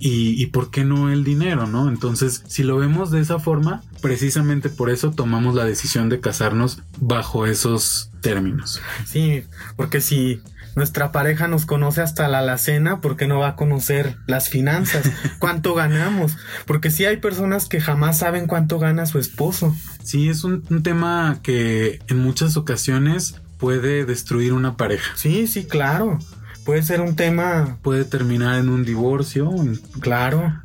Y, y, por qué no el dinero, ¿no? Entonces, si lo vemos de esa forma, precisamente por eso tomamos la decisión de casarnos bajo esos términos. Sí, porque si nuestra pareja nos conoce hasta la alacena, ¿por qué no va a conocer las finanzas? [laughs] ¿Cuánto ganamos? Porque sí hay personas que jamás saben cuánto gana su esposo. Sí, es un, un tema que en muchas ocasiones puede destruir una pareja. Sí, sí, claro. Puede ser un tema. Puede terminar en un divorcio. Claro.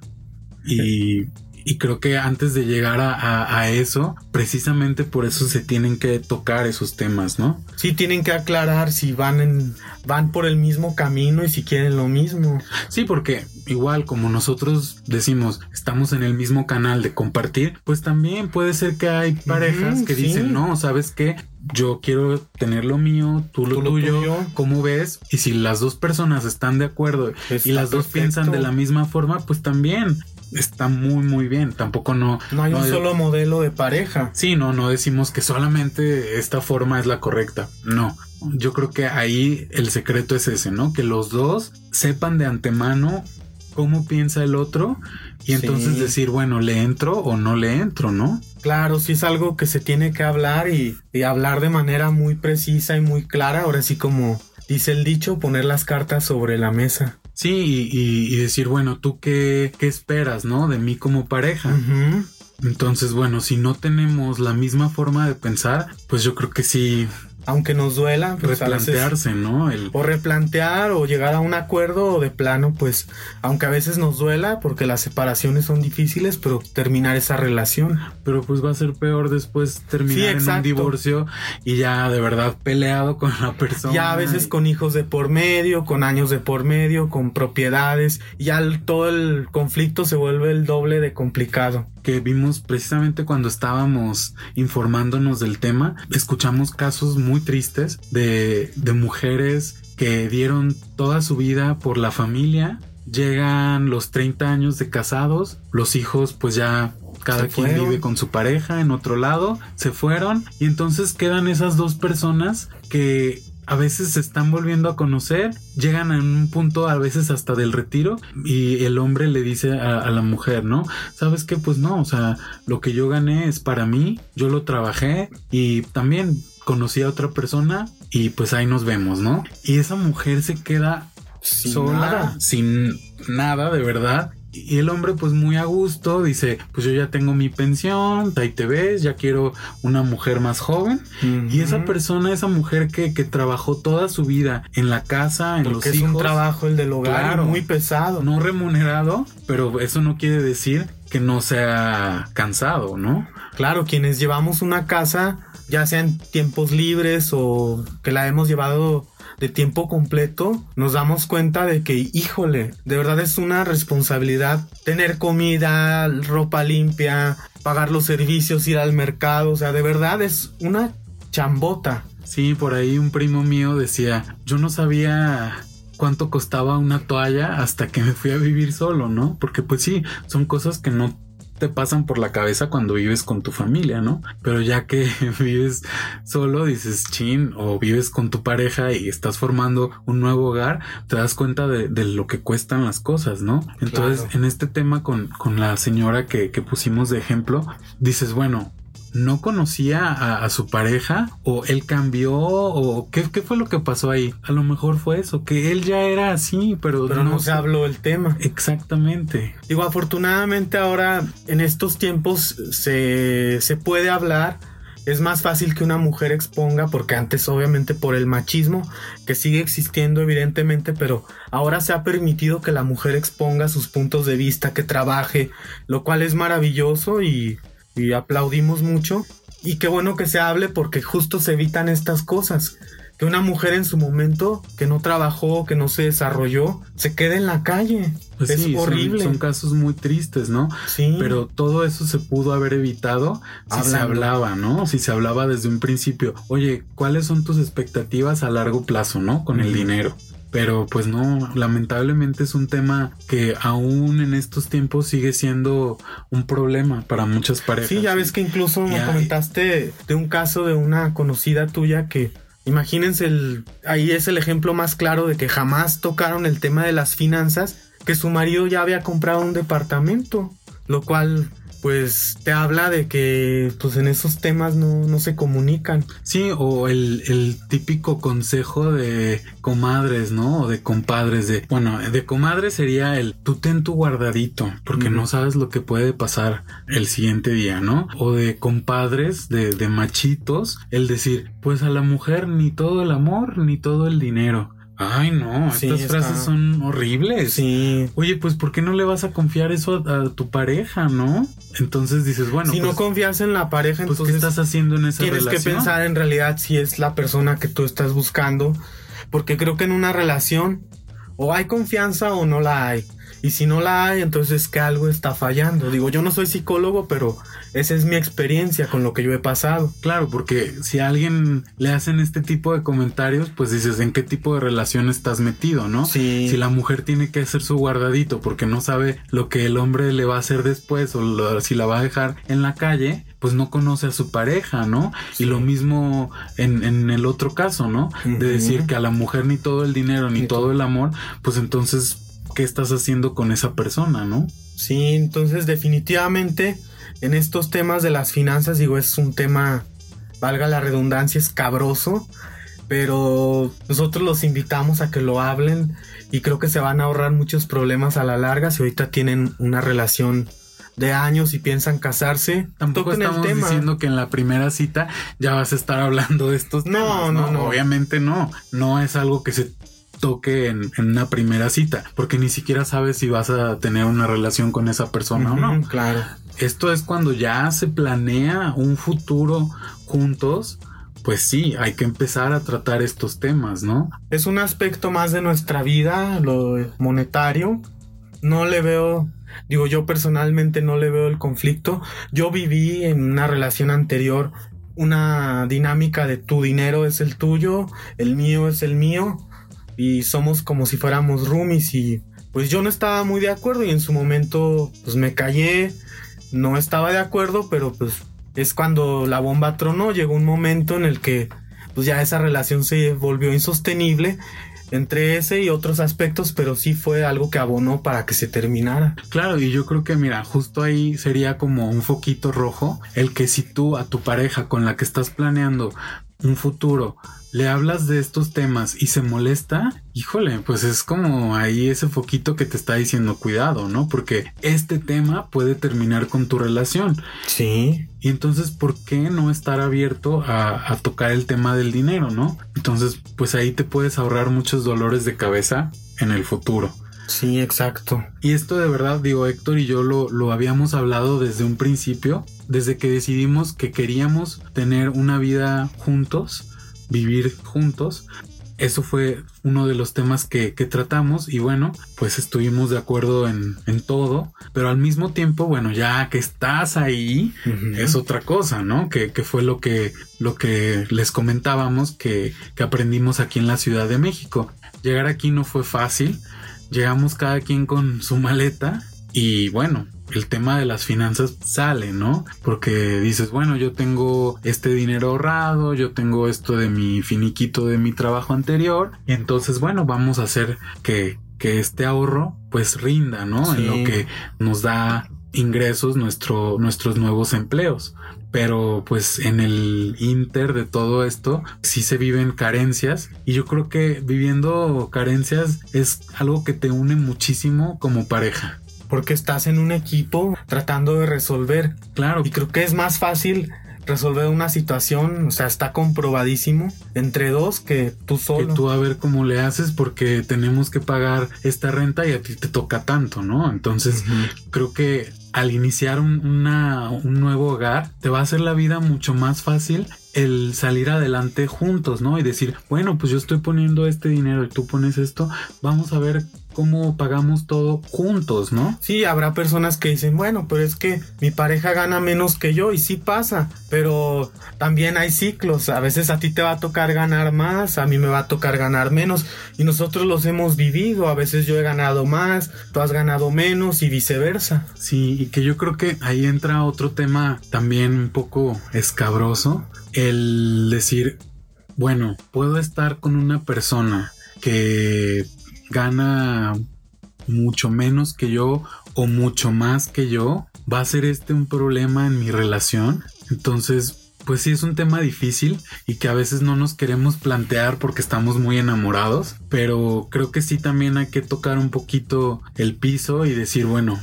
Y y creo que antes de llegar a, a, a, eso, precisamente por eso se tienen que tocar esos temas, ¿no? Sí, tienen que aclarar si van en, van por el mismo camino y si quieren lo mismo. Sí, porque igual como nosotros decimos, estamos en el mismo canal de compartir, pues también puede ser que hay parejas que sí. dicen, no, ¿sabes qué? Yo quiero tener lo mío, tú lo, ¿Tú lo tuyo, tuyo, ¿cómo ves? Y si las dos personas están de acuerdo Está y las dos perfecto. piensan de la misma forma, pues también está muy muy bien. Tampoco no. No hay no un hay, solo modelo de pareja. Sí, no, no decimos que solamente esta forma es la correcta. No. Yo creo que ahí el secreto es ese, ¿no? Que los dos sepan de antemano cómo piensa el otro y entonces sí. decir, bueno, ¿le entro o no le entro, no? Claro, sí es algo que se tiene que hablar y, y hablar de manera muy precisa y muy clara. Ahora sí, como dice el dicho, poner las cartas sobre la mesa. Sí, y, y, decir, bueno, ¿tú qué, qué, esperas, no? De mí como pareja. Uh -huh. Entonces, bueno, si no tenemos la misma forma de pensar, pues yo creo que sí. Aunque nos duela, pues replantearse, veces, ¿no? El... O replantear o llegar a un acuerdo o de plano, pues, aunque a veces nos duela porque las separaciones son difíciles, pero terminar esa relación. Pero pues va a ser peor después terminar sí, en un divorcio y ya de verdad peleado con la persona. Ya a veces con hijos de por medio, con años de por medio, con propiedades, ya el, todo el conflicto se vuelve el doble de complicado que vimos precisamente cuando estábamos informándonos del tema, escuchamos casos muy tristes de, de mujeres que dieron toda su vida por la familia, llegan los 30 años de casados, los hijos pues ya cada quien vive con su pareja en otro lado, se fueron y entonces quedan esas dos personas que a veces se están volviendo a conocer, llegan a un punto a veces hasta del retiro y el hombre le dice a, a, la mujer, ¿no? ¿Sabes qué? Pues no, o sea, lo que yo gané es para mí, yo lo trabajé y también conocí a otra persona y pues ahí nos vemos, ¿no? Y esa mujer se queda sin sola, nada. sin nada de verdad y el hombre pues muy a gusto dice, pues yo ya tengo mi pensión, ahí te ves, ya quiero una mujer más joven. Uh -huh. Y esa persona, esa mujer que, que, trabajó toda su vida en la casa, en Porque los es hijos. un trabajo el del hogar claro, muy pesado. No remunerado, pero eso no quiere decir que no sea cansado, ¿no? Claro, quienes llevamos una casa, ya sea en tiempos libres o que la hemos llevado de tiempo completo, nos damos cuenta de que, híjole, de verdad es una responsabilidad tener comida, ropa limpia, pagar los servicios, ir al mercado, o sea, de verdad es una chambota. Sí, por ahí un primo mío decía, yo no sabía cuánto costaba una toalla hasta que me fui a vivir solo, ¿no? Porque pues sí, son cosas que no te pasan por la cabeza cuando vives con tu familia, ¿no? Pero ya que [laughs] vives solo, dices chin, o vives con tu pareja y estás formando un nuevo hogar, te das cuenta de, lo que cuestan las cosas, ¿no? Entonces, en este tema con, con la señora que, que pusimos de ejemplo, dices, bueno, no conocía a, su pareja o él cambió o ¿qué, fue lo que pasó ahí. A lo mejor fue eso, que él ya era así, pero, no, se habló el tema. Exactamente. Digo, afortunadamente ahora en estos tiempos se, se puede hablar. Es más fácil que una mujer exponga, porque antes obviamente por el machismo, que sigue existiendo evidentemente, pero ahora se ha permitido que la mujer exponga sus puntos de vista, que trabaje, lo cual es maravilloso y y aplaudimos mucho. Y qué bueno que se hable porque justo se evitan estas cosas. Que una mujer en su momento que no trabajó, que no se desarrolló, se quede en la calle. Pues es horrible. Son, casos muy tristes, ¿no? Sí. Pero todo eso se pudo haber evitado si se hablaba, ¿no? Si se hablaba desde un principio. Oye, ¿cuáles son tus expectativas a largo plazo, ¿no? Con el dinero. Pero pues no, lamentablemente es un tema que aún en estos tiempos sigue siendo un problema para muchas parejas. Sí, ya ves que incluso me comentaste de un caso de una conocida tuya que imagínense el ahí es el ejemplo más claro de que jamás tocaron el tema de las finanzas, que su marido ya había comprado un departamento, lo cual pues te habla de que pues en esos temas no, no se comunican. Sí, o el, el, típico consejo de comadres, ¿no? O de compadres, de, bueno, de comadres sería el tú ten tu guardadito, porque no sabes lo que puede pasar el siguiente día, ¿no? O de compadres, de, de machitos, el decir, pues a la mujer ni todo el amor, ni todo el dinero. Ay, no, estas frases son horribles. Sí. Oye, pues ¿por qué no le vas a confiar eso a, tu pareja, no? Entonces dices, bueno, si no pues, confías en la pareja, pues ¿qué estás haciendo en esa relación? Tienes que pensar en realidad si es la persona que tú estás buscando, porque creo que en una relación o hay confianza o no la hay. Y si no la hay, entonces que algo está fallando. Digo, yo no soy psicólogo, pero esa es mi experiencia con lo que yo he pasado. Claro, porque si a alguien le hacen este tipo de comentarios, pues dices, ¿en qué tipo de relación estás metido, no? Sí. Si la mujer tiene que hacer su guardadito porque no sabe lo que el hombre le va a hacer después o si la va a dejar en la calle, pues no conoce a su pareja, ¿no? Y lo mismo en, el otro caso, ¿no? De decir que a la mujer ni todo el dinero ni todo el amor, pues entonces qué estás haciendo con esa persona, ¿no? Sí, entonces definitivamente en estos temas de las finanzas, digo, es un tema, valga la redundancia, escabroso, pero nosotros los invitamos a que lo hablen y creo que se van a ahorrar muchos problemas a la larga si ahorita tienen una relación de años y piensan casarse. Tampoco estamos diciendo que en la primera cita ya vas a estar hablando de estos no, No, no, Obviamente no. No es algo que se toque en, una primera cita, porque ni siquiera sabes si vas a tener una relación con esa persona o no. Claro. Esto es cuando ya se planea un futuro juntos. Pues sí, hay que empezar a tratar estos temas, ¿no? Es un aspecto más de nuestra vida, lo monetario. No le veo, digo yo personalmente no le veo el conflicto. Yo viví en una relación anterior una dinámica de tu dinero es el tuyo, el mío es el mío y somos como si fuéramos roomies y pues yo no estaba muy de acuerdo y en su momento pues me callé, no estaba de acuerdo, pero pues es cuando la bomba tronó, llegó un momento en el que pues ya esa relación se volvió insostenible entre ese y otros aspectos, pero sí fue algo que abonó para que se terminara. Claro, y yo creo que mira, justo ahí sería como un foquito rojo, el que si tú a tu pareja con la que estás planeando un futuro le hablas de estos temas y se molesta, híjole, pues es como ahí ese foquito que te está diciendo cuidado, ¿no? Porque este tema puede terminar con tu relación. Sí. Y entonces, ¿por qué no estar abierto a, a tocar el tema del dinero, ¿no? Entonces, pues ahí te puedes ahorrar muchos dolores de cabeza en el futuro. Sí, exacto. Y esto de verdad, digo, Héctor y yo lo, lo habíamos hablado desde un principio, desde que decidimos que queríamos tener una vida juntos vivir juntos. Eso fue uno de los temas que, tratamos y bueno, pues estuvimos de acuerdo en, todo, pero al mismo tiempo, bueno, ya que estás ahí, es otra cosa, ¿no? Que, fue lo que, lo que les comentábamos que, que aprendimos aquí en la Ciudad de México. Llegar aquí no fue fácil, llegamos cada quien con su maleta y bueno, el tema de las finanzas sale, ¿no? Porque dices, bueno, yo tengo este dinero ahorrado, yo tengo esto de mi finiquito de mi trabajo anterior, y entonces, bueno, vamos a hacer que, que este ahorro pues rinda, ¿no? En lo que nos da ingresos nuestro, nuestros nuevos empleos. Pero pues en el inter de todo esto sí se viven carencias y yo creo que viviendo carencias es algo que te une muchísimo como pareja porque estás en un equipo tratando de resolver. Claro. Y creo que es más fácil resolver una situación, o sea, está comprobadísimo entre dos que tú solo. Que tú a ver cómo le haces porque tenemos que pagar esta renta y a ti te toca tanto, ¿no? Entonces, creo que al iniciar un, un nuevo hogar, te va a hacer la vida mucho más fácil el salir adelante juntos, ¿no? Y decir, bueno, pues yo estoy poniendo este dinero y tú pones esto, vamos a ver cómo pagamos todo juntos, ¿no? Sí, habrá personas que dicen, bueno, pero es que mi pareja gana menos que yo y sí pasa, pero también hay ciclos, a veces a ti te va a tocar ganar más, a mí me va a tocar ganar menos y nosotros los hemos vivido, a veces yo he ganado más, tú has ganado menos y viceversa. Sí, y que yo creo que ahí entra otro tema también un poco escabroso, el decir, bueno, puedo estar con una persona que gana mucho menos que yo o mucho más que yo, va a ser este un problema en mi relación. Entonces, pues sí es un tema difícil y que a veces no nos queremos plantear porque estamos muy enamorados, pero creo que sí también hay que tocar un poquito el piso y decir, bueno,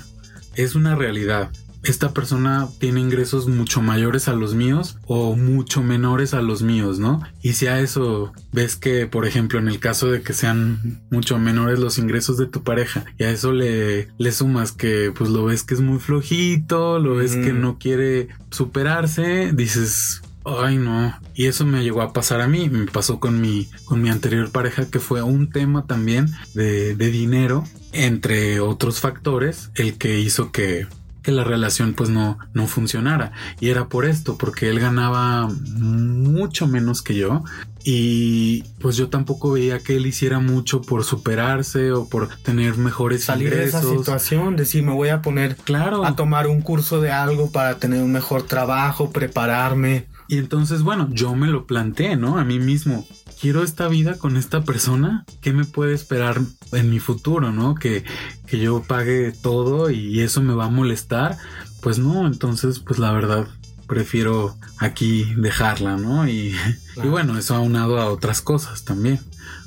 es una realidad esta persona tiene ingresos mucho mayores a los míos o mucho menores a los míos, ¿no? Y si a eso ves que, por ejemplo, en el caso de que sean mucho menores los ingresos de tu pareja y a eso le, le sumas que pues lo ves que es muy flojito, lo ves que no quiere superarse, dices, Ay, no. Y eso me llegó a pasar a mí. Me pasó con mi, con mi anterior pareja, que fue un tema también de, de dinero, entre otros factores, el que hizo que que la relación pues no, no funcionara. Y era por esto, porque él ganaba mucho menos que yo. Y pues yo tampoco veía que él hiciera mucho por superarse o por tener mejores Salir de esa situación, decir me voy a poner claro. a tomar un curso de algo para tener un mejor trabajo, prepararme. Y entonces, bueno, yo me lo planteé, ¿no? A mí mismo quiero esta vida con esta persona, ¿qué me puede esperar en mi futuro, no? Que, que yo pague todo y eso me va a molestar. Pues no, entonces, pues la verdad, prefiero aquí dejarla, ¿no? Y, y bueno, eso aunado a otras cosas también.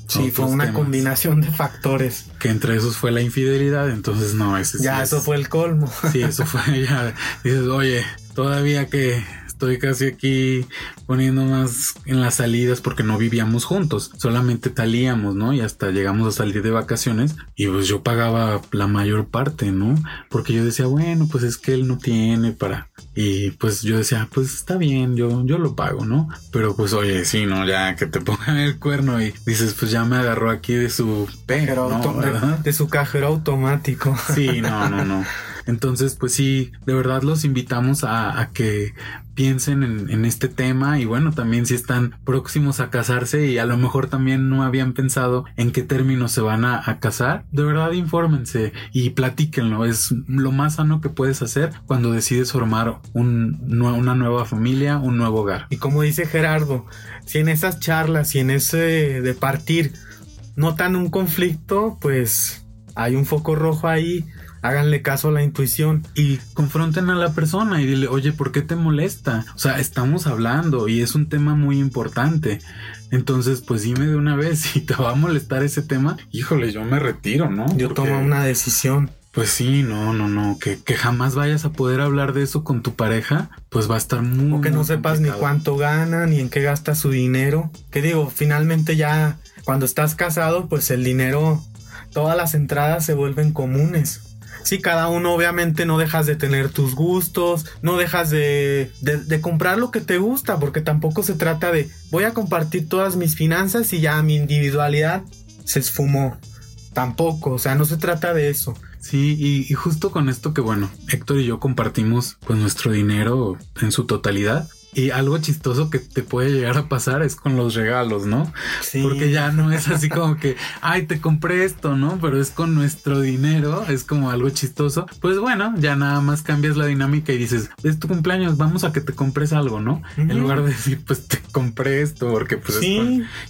Sí, fue una combinación de factores. Que entre esos fue la infidelidad, entonces no, ese Ya, eso fue el colmo. Sí, eso fue ya. Dices, oye, todavía que estoy casi aquí poniendo más en las salidas porque no vivíamos juntos, solamente talíamos, ¿no? Y hasta llegamos a salir de vacaciones y pues yo pagaba la mayor parte, ¿no? Porque yo decía, bueno, pues es que él no tiene para... Y pues yo decía, pues está bien, yo, yo lo pago, ¿no? Pero pues oye, sí, ¿no? Ya que te [laughs] pongan el cuerno y dices, pues ya me agarró aquí de su pero de, de su cajero automático. Sí, no, no, no. Entonces, pues sí, de verdad los invitamos a, que piensen en, este tema y bueno, también si están próximos a casarse y a lo mejor también no habían pensado en qué términos se van a, casar, de verdad infórmense y platíquenlo. Es lo más sano que puedes hacer cuando decides formar una nueva familia, un nuevo hogar. Y como dice Gerardo, si en esas charlas y en ese de partir notan un conflicto, pues hay un foco rojo ahí háganle caso a la intuición y confronten a la persona y dile, oye, ¿por qué te molesta? O sea, estamos hablando y es un tema muy importante. Entonces, pues dime de una vez [laughs] si te va a molestar ese tema. Híjole, yo me retiro, ¿no? Yo tomo una decisión. Pues sí, no, no, no, que, que, jamás vayas a poder hablar de eso con tu pareja, pues va a estar muy... O que no sepas ni cuánto gana, ni en qué gasta su dinero. Que digo, finalmente ya cuando estás casado, pues el dinero, todas las entradas se vuelven comunes. Sí, cada uno obviamente no dejas de tener tus gustos, no dejas de, de, comprar lo que te gusta, porque tampoco se trata de voy a compartir todas mis finanzas y ya mi individualidad se esfumó. Tampoco, o sea, no se trata de eso. Sí, y, y, justo con esto que bueno, Héctor y yo compartimos pues nuestro dinero en su totalidad, Y algo chistoso que te puede llegar a pasar es con los regalos, ¿no? Sí. Porque ya no es así como que, [laughs] ay, te compré esto, ¿no? Pero es con nuestro dinero, es como algo chistoso. Pues bueno, ya nada más cambias la dinámica y dices, es tu cumpleaños, vamos a que te compres algo, ¿no? En lugar de decir, pues te compré esto, porque pues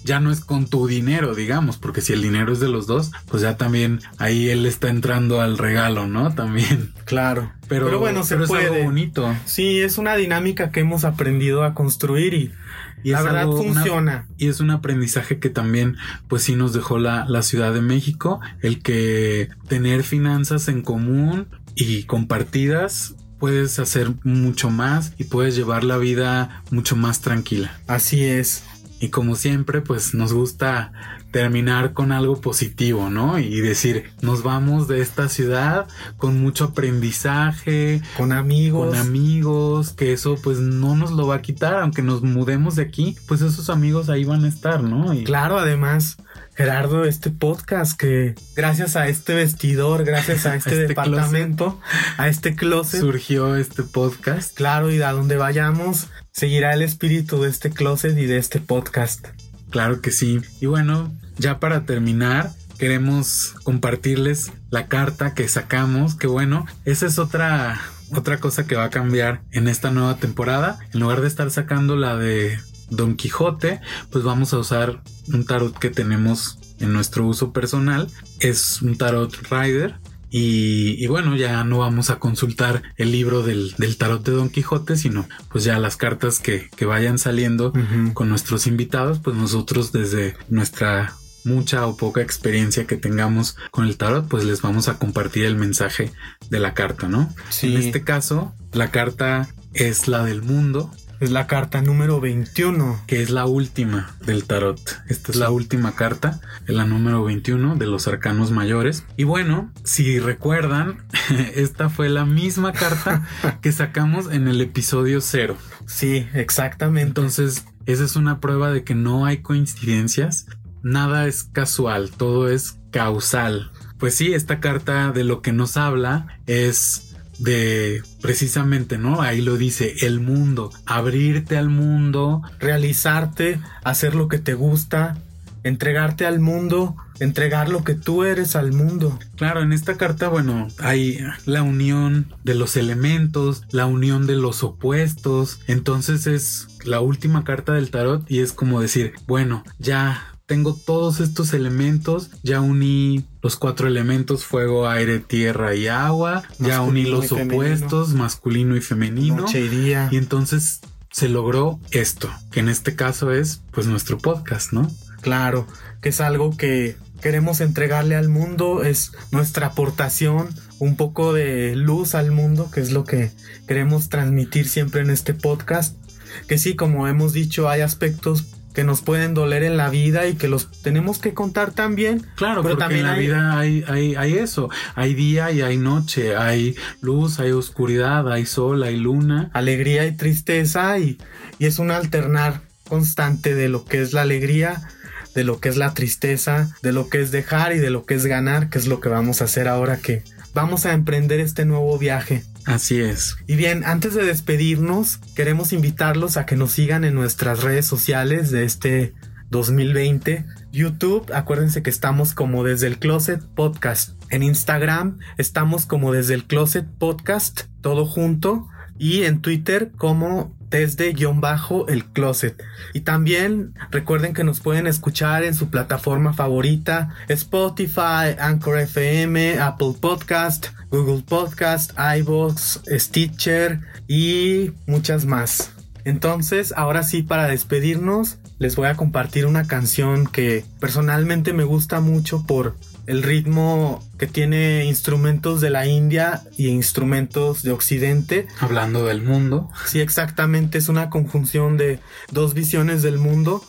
ya no es con tu dinero, digamos, porque si el dinero es de los dos, pues ya también ahí él está entrando al regalo, ¿no? También. Claro. Pero, bueno, se puede. Es algo bonito. Sí, es una dinámica que hemos aprendido a construir y, la verdad funciona. y es un aprendizaje que también, pues sí nos dejó la, la Ciudad de México, el que tener finanzas en común y compartidas puedes hacer mucho más y puedes llevar la vida mucho más tranquila. Así es. Y como siempre, pues nos gusta terminar con algo positivo, ¿no? Y decir, nos vamos de esta ciudad con mucho aprendizaje, con amigos, con amigos, que eso pues no nos lo va a quitar, aunque nos mudemos de aquí, pues esos amigos ahí van a estar, ¿no? Y... Claro, además, Gerardo, este podcast que gracias a este vestidor, gracias a [laughs] este, este departamento, a este closet, surgió este podcast. Claro, y a donde vayamos, seguirá el espíritu de este closet y de este podcast. Claro que sí. Y bueno, ya para terminar, queremos compartirles la carta que sacamos, que bueno, esa es otra otra cosa que va a cambiar en esta nueva temporada. En lugar de estar sacando la de Don Quijote, pues vamos a usar un tarot que tenemos en nuestro uso personal. Es un tarot Rider y, bueno, ya no vamos a consultar el libro del, tarot de Don Quijote, sino pues ya las cartas que, vayan saliendo con nuestros invitados, pues nosotros desde nuestra mucha o poca experiencia que tengamos con el tarot, pues les vamos a compartir el mensaje de la carta, ¿no? En este caso, la carta es la del mundo es la carta número 21. Que es la última del tarot. Esta es la última carta, la número 21 de los arcanos mayores. Y bueno, si recuerdan, [laughs] esta fue la misma carta [laughs] que sacamos en el episodio 0. Sí, exactamente. Entonces, esa es una prueba de que no hay coincidencias. Nada es casual, todo es causal. Pues sí, esta carta de lo que nos habla es de precisamente, ¿no? Ahí lo dice, el mundo, abrirte al mundo, realizarte, hacer lo que te gusta, entregarte al mundo, entregar lo que tú eres al mundo. Claro, en esta carta, bueno, hay la unión de los elementos, la unión de los opuestos, entonces es la última carta del tarot y es como decir, bueno, ya tengo todos estos elementos, ya uní los cuatro elementos, fuego, aire, tierra y agua, ya uní los opuestos, masculino y femenino. y día. Y entonces se logró esto, que en este caso es pues nuestro podcast, ¿no? Claro, que es algo que queremos entregarle al mundo, es nuestra aportación, un poco de luz al mundo, que es lo que queremos transmitir siempre en este podcast. Que sí, como hemos dicho, hay aspectos que nos pueden doler en la vida y que los tenemos que contar también. Claro, pero también en la vida hay, hay, hay, eso, hay día y hay noche, hay luz, hay oscuridad, hay sol, hay luna. Alegría y tristeza y, y es un alternar constante de lo que es la alegría, de lo que es la tristeza, de lo que es dejar y de lo que es ganar, que es lo que vamos a hacer ahora que vamos a emprender este nuevo viaje. Así es. Y bien, antes de despedirnos, queremos invitarlos a que nos sigan en nuestras redes sociales de este 2020. YouTube, acuérdense que estamos como desde el Closet Podcast. En Instagram estamos como desde el Closet Podcast, todo junto. Y en Twitter como desde guion bajo el closet. Y también recuerden que nos pueden escuchar en su plataforma favorita, Spotify, Anchor FM, Apple Podcast, Google Podcast, iVoox, Stitcher y muchas más. Entonces, ahora sí, para despedirnos, les voy a compartir una canción que personalmente me gusta mucho por el ritmo que tiene instrumentos de la India y instrumentos de Occidente. Hablando del mundo. Sí, exactamente, es una conjunción de dos visiones del mundo.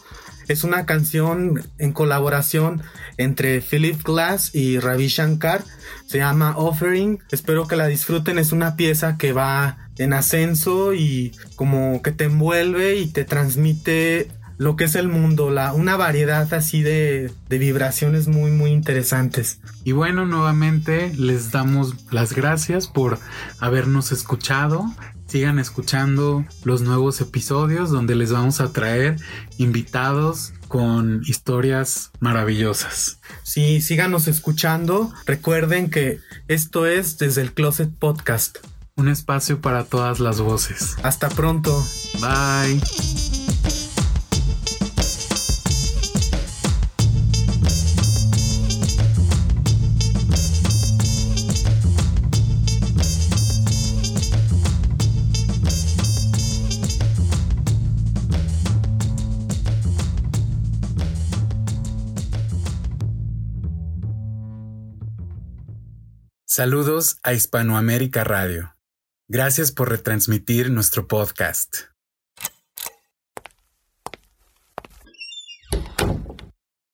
Es una canción en colaboración entre Philip Glass y Ravi Shankar. Se llama Offering. Espero que la disfruten. Es una pieza que va en ascenso y como que te envuelve y te transmite lo que es el mundo, la, una variedad así de, de vibraciones muy, muy interesantes. Y bueno, nuevamente les damos las gracias por habernos escuchado. Sigan escuchando los nuevos episodios donde les vamos a traer invitados con historias maravillosas. Sí, síganos escuchando. Recuerden que esto es desde el Closet Podcast. Un espacio para todas las voces. Hasta pronto. Bye. Saludos a Hispanoamérica Radio. Gracias por retransmitir nuestro podcast.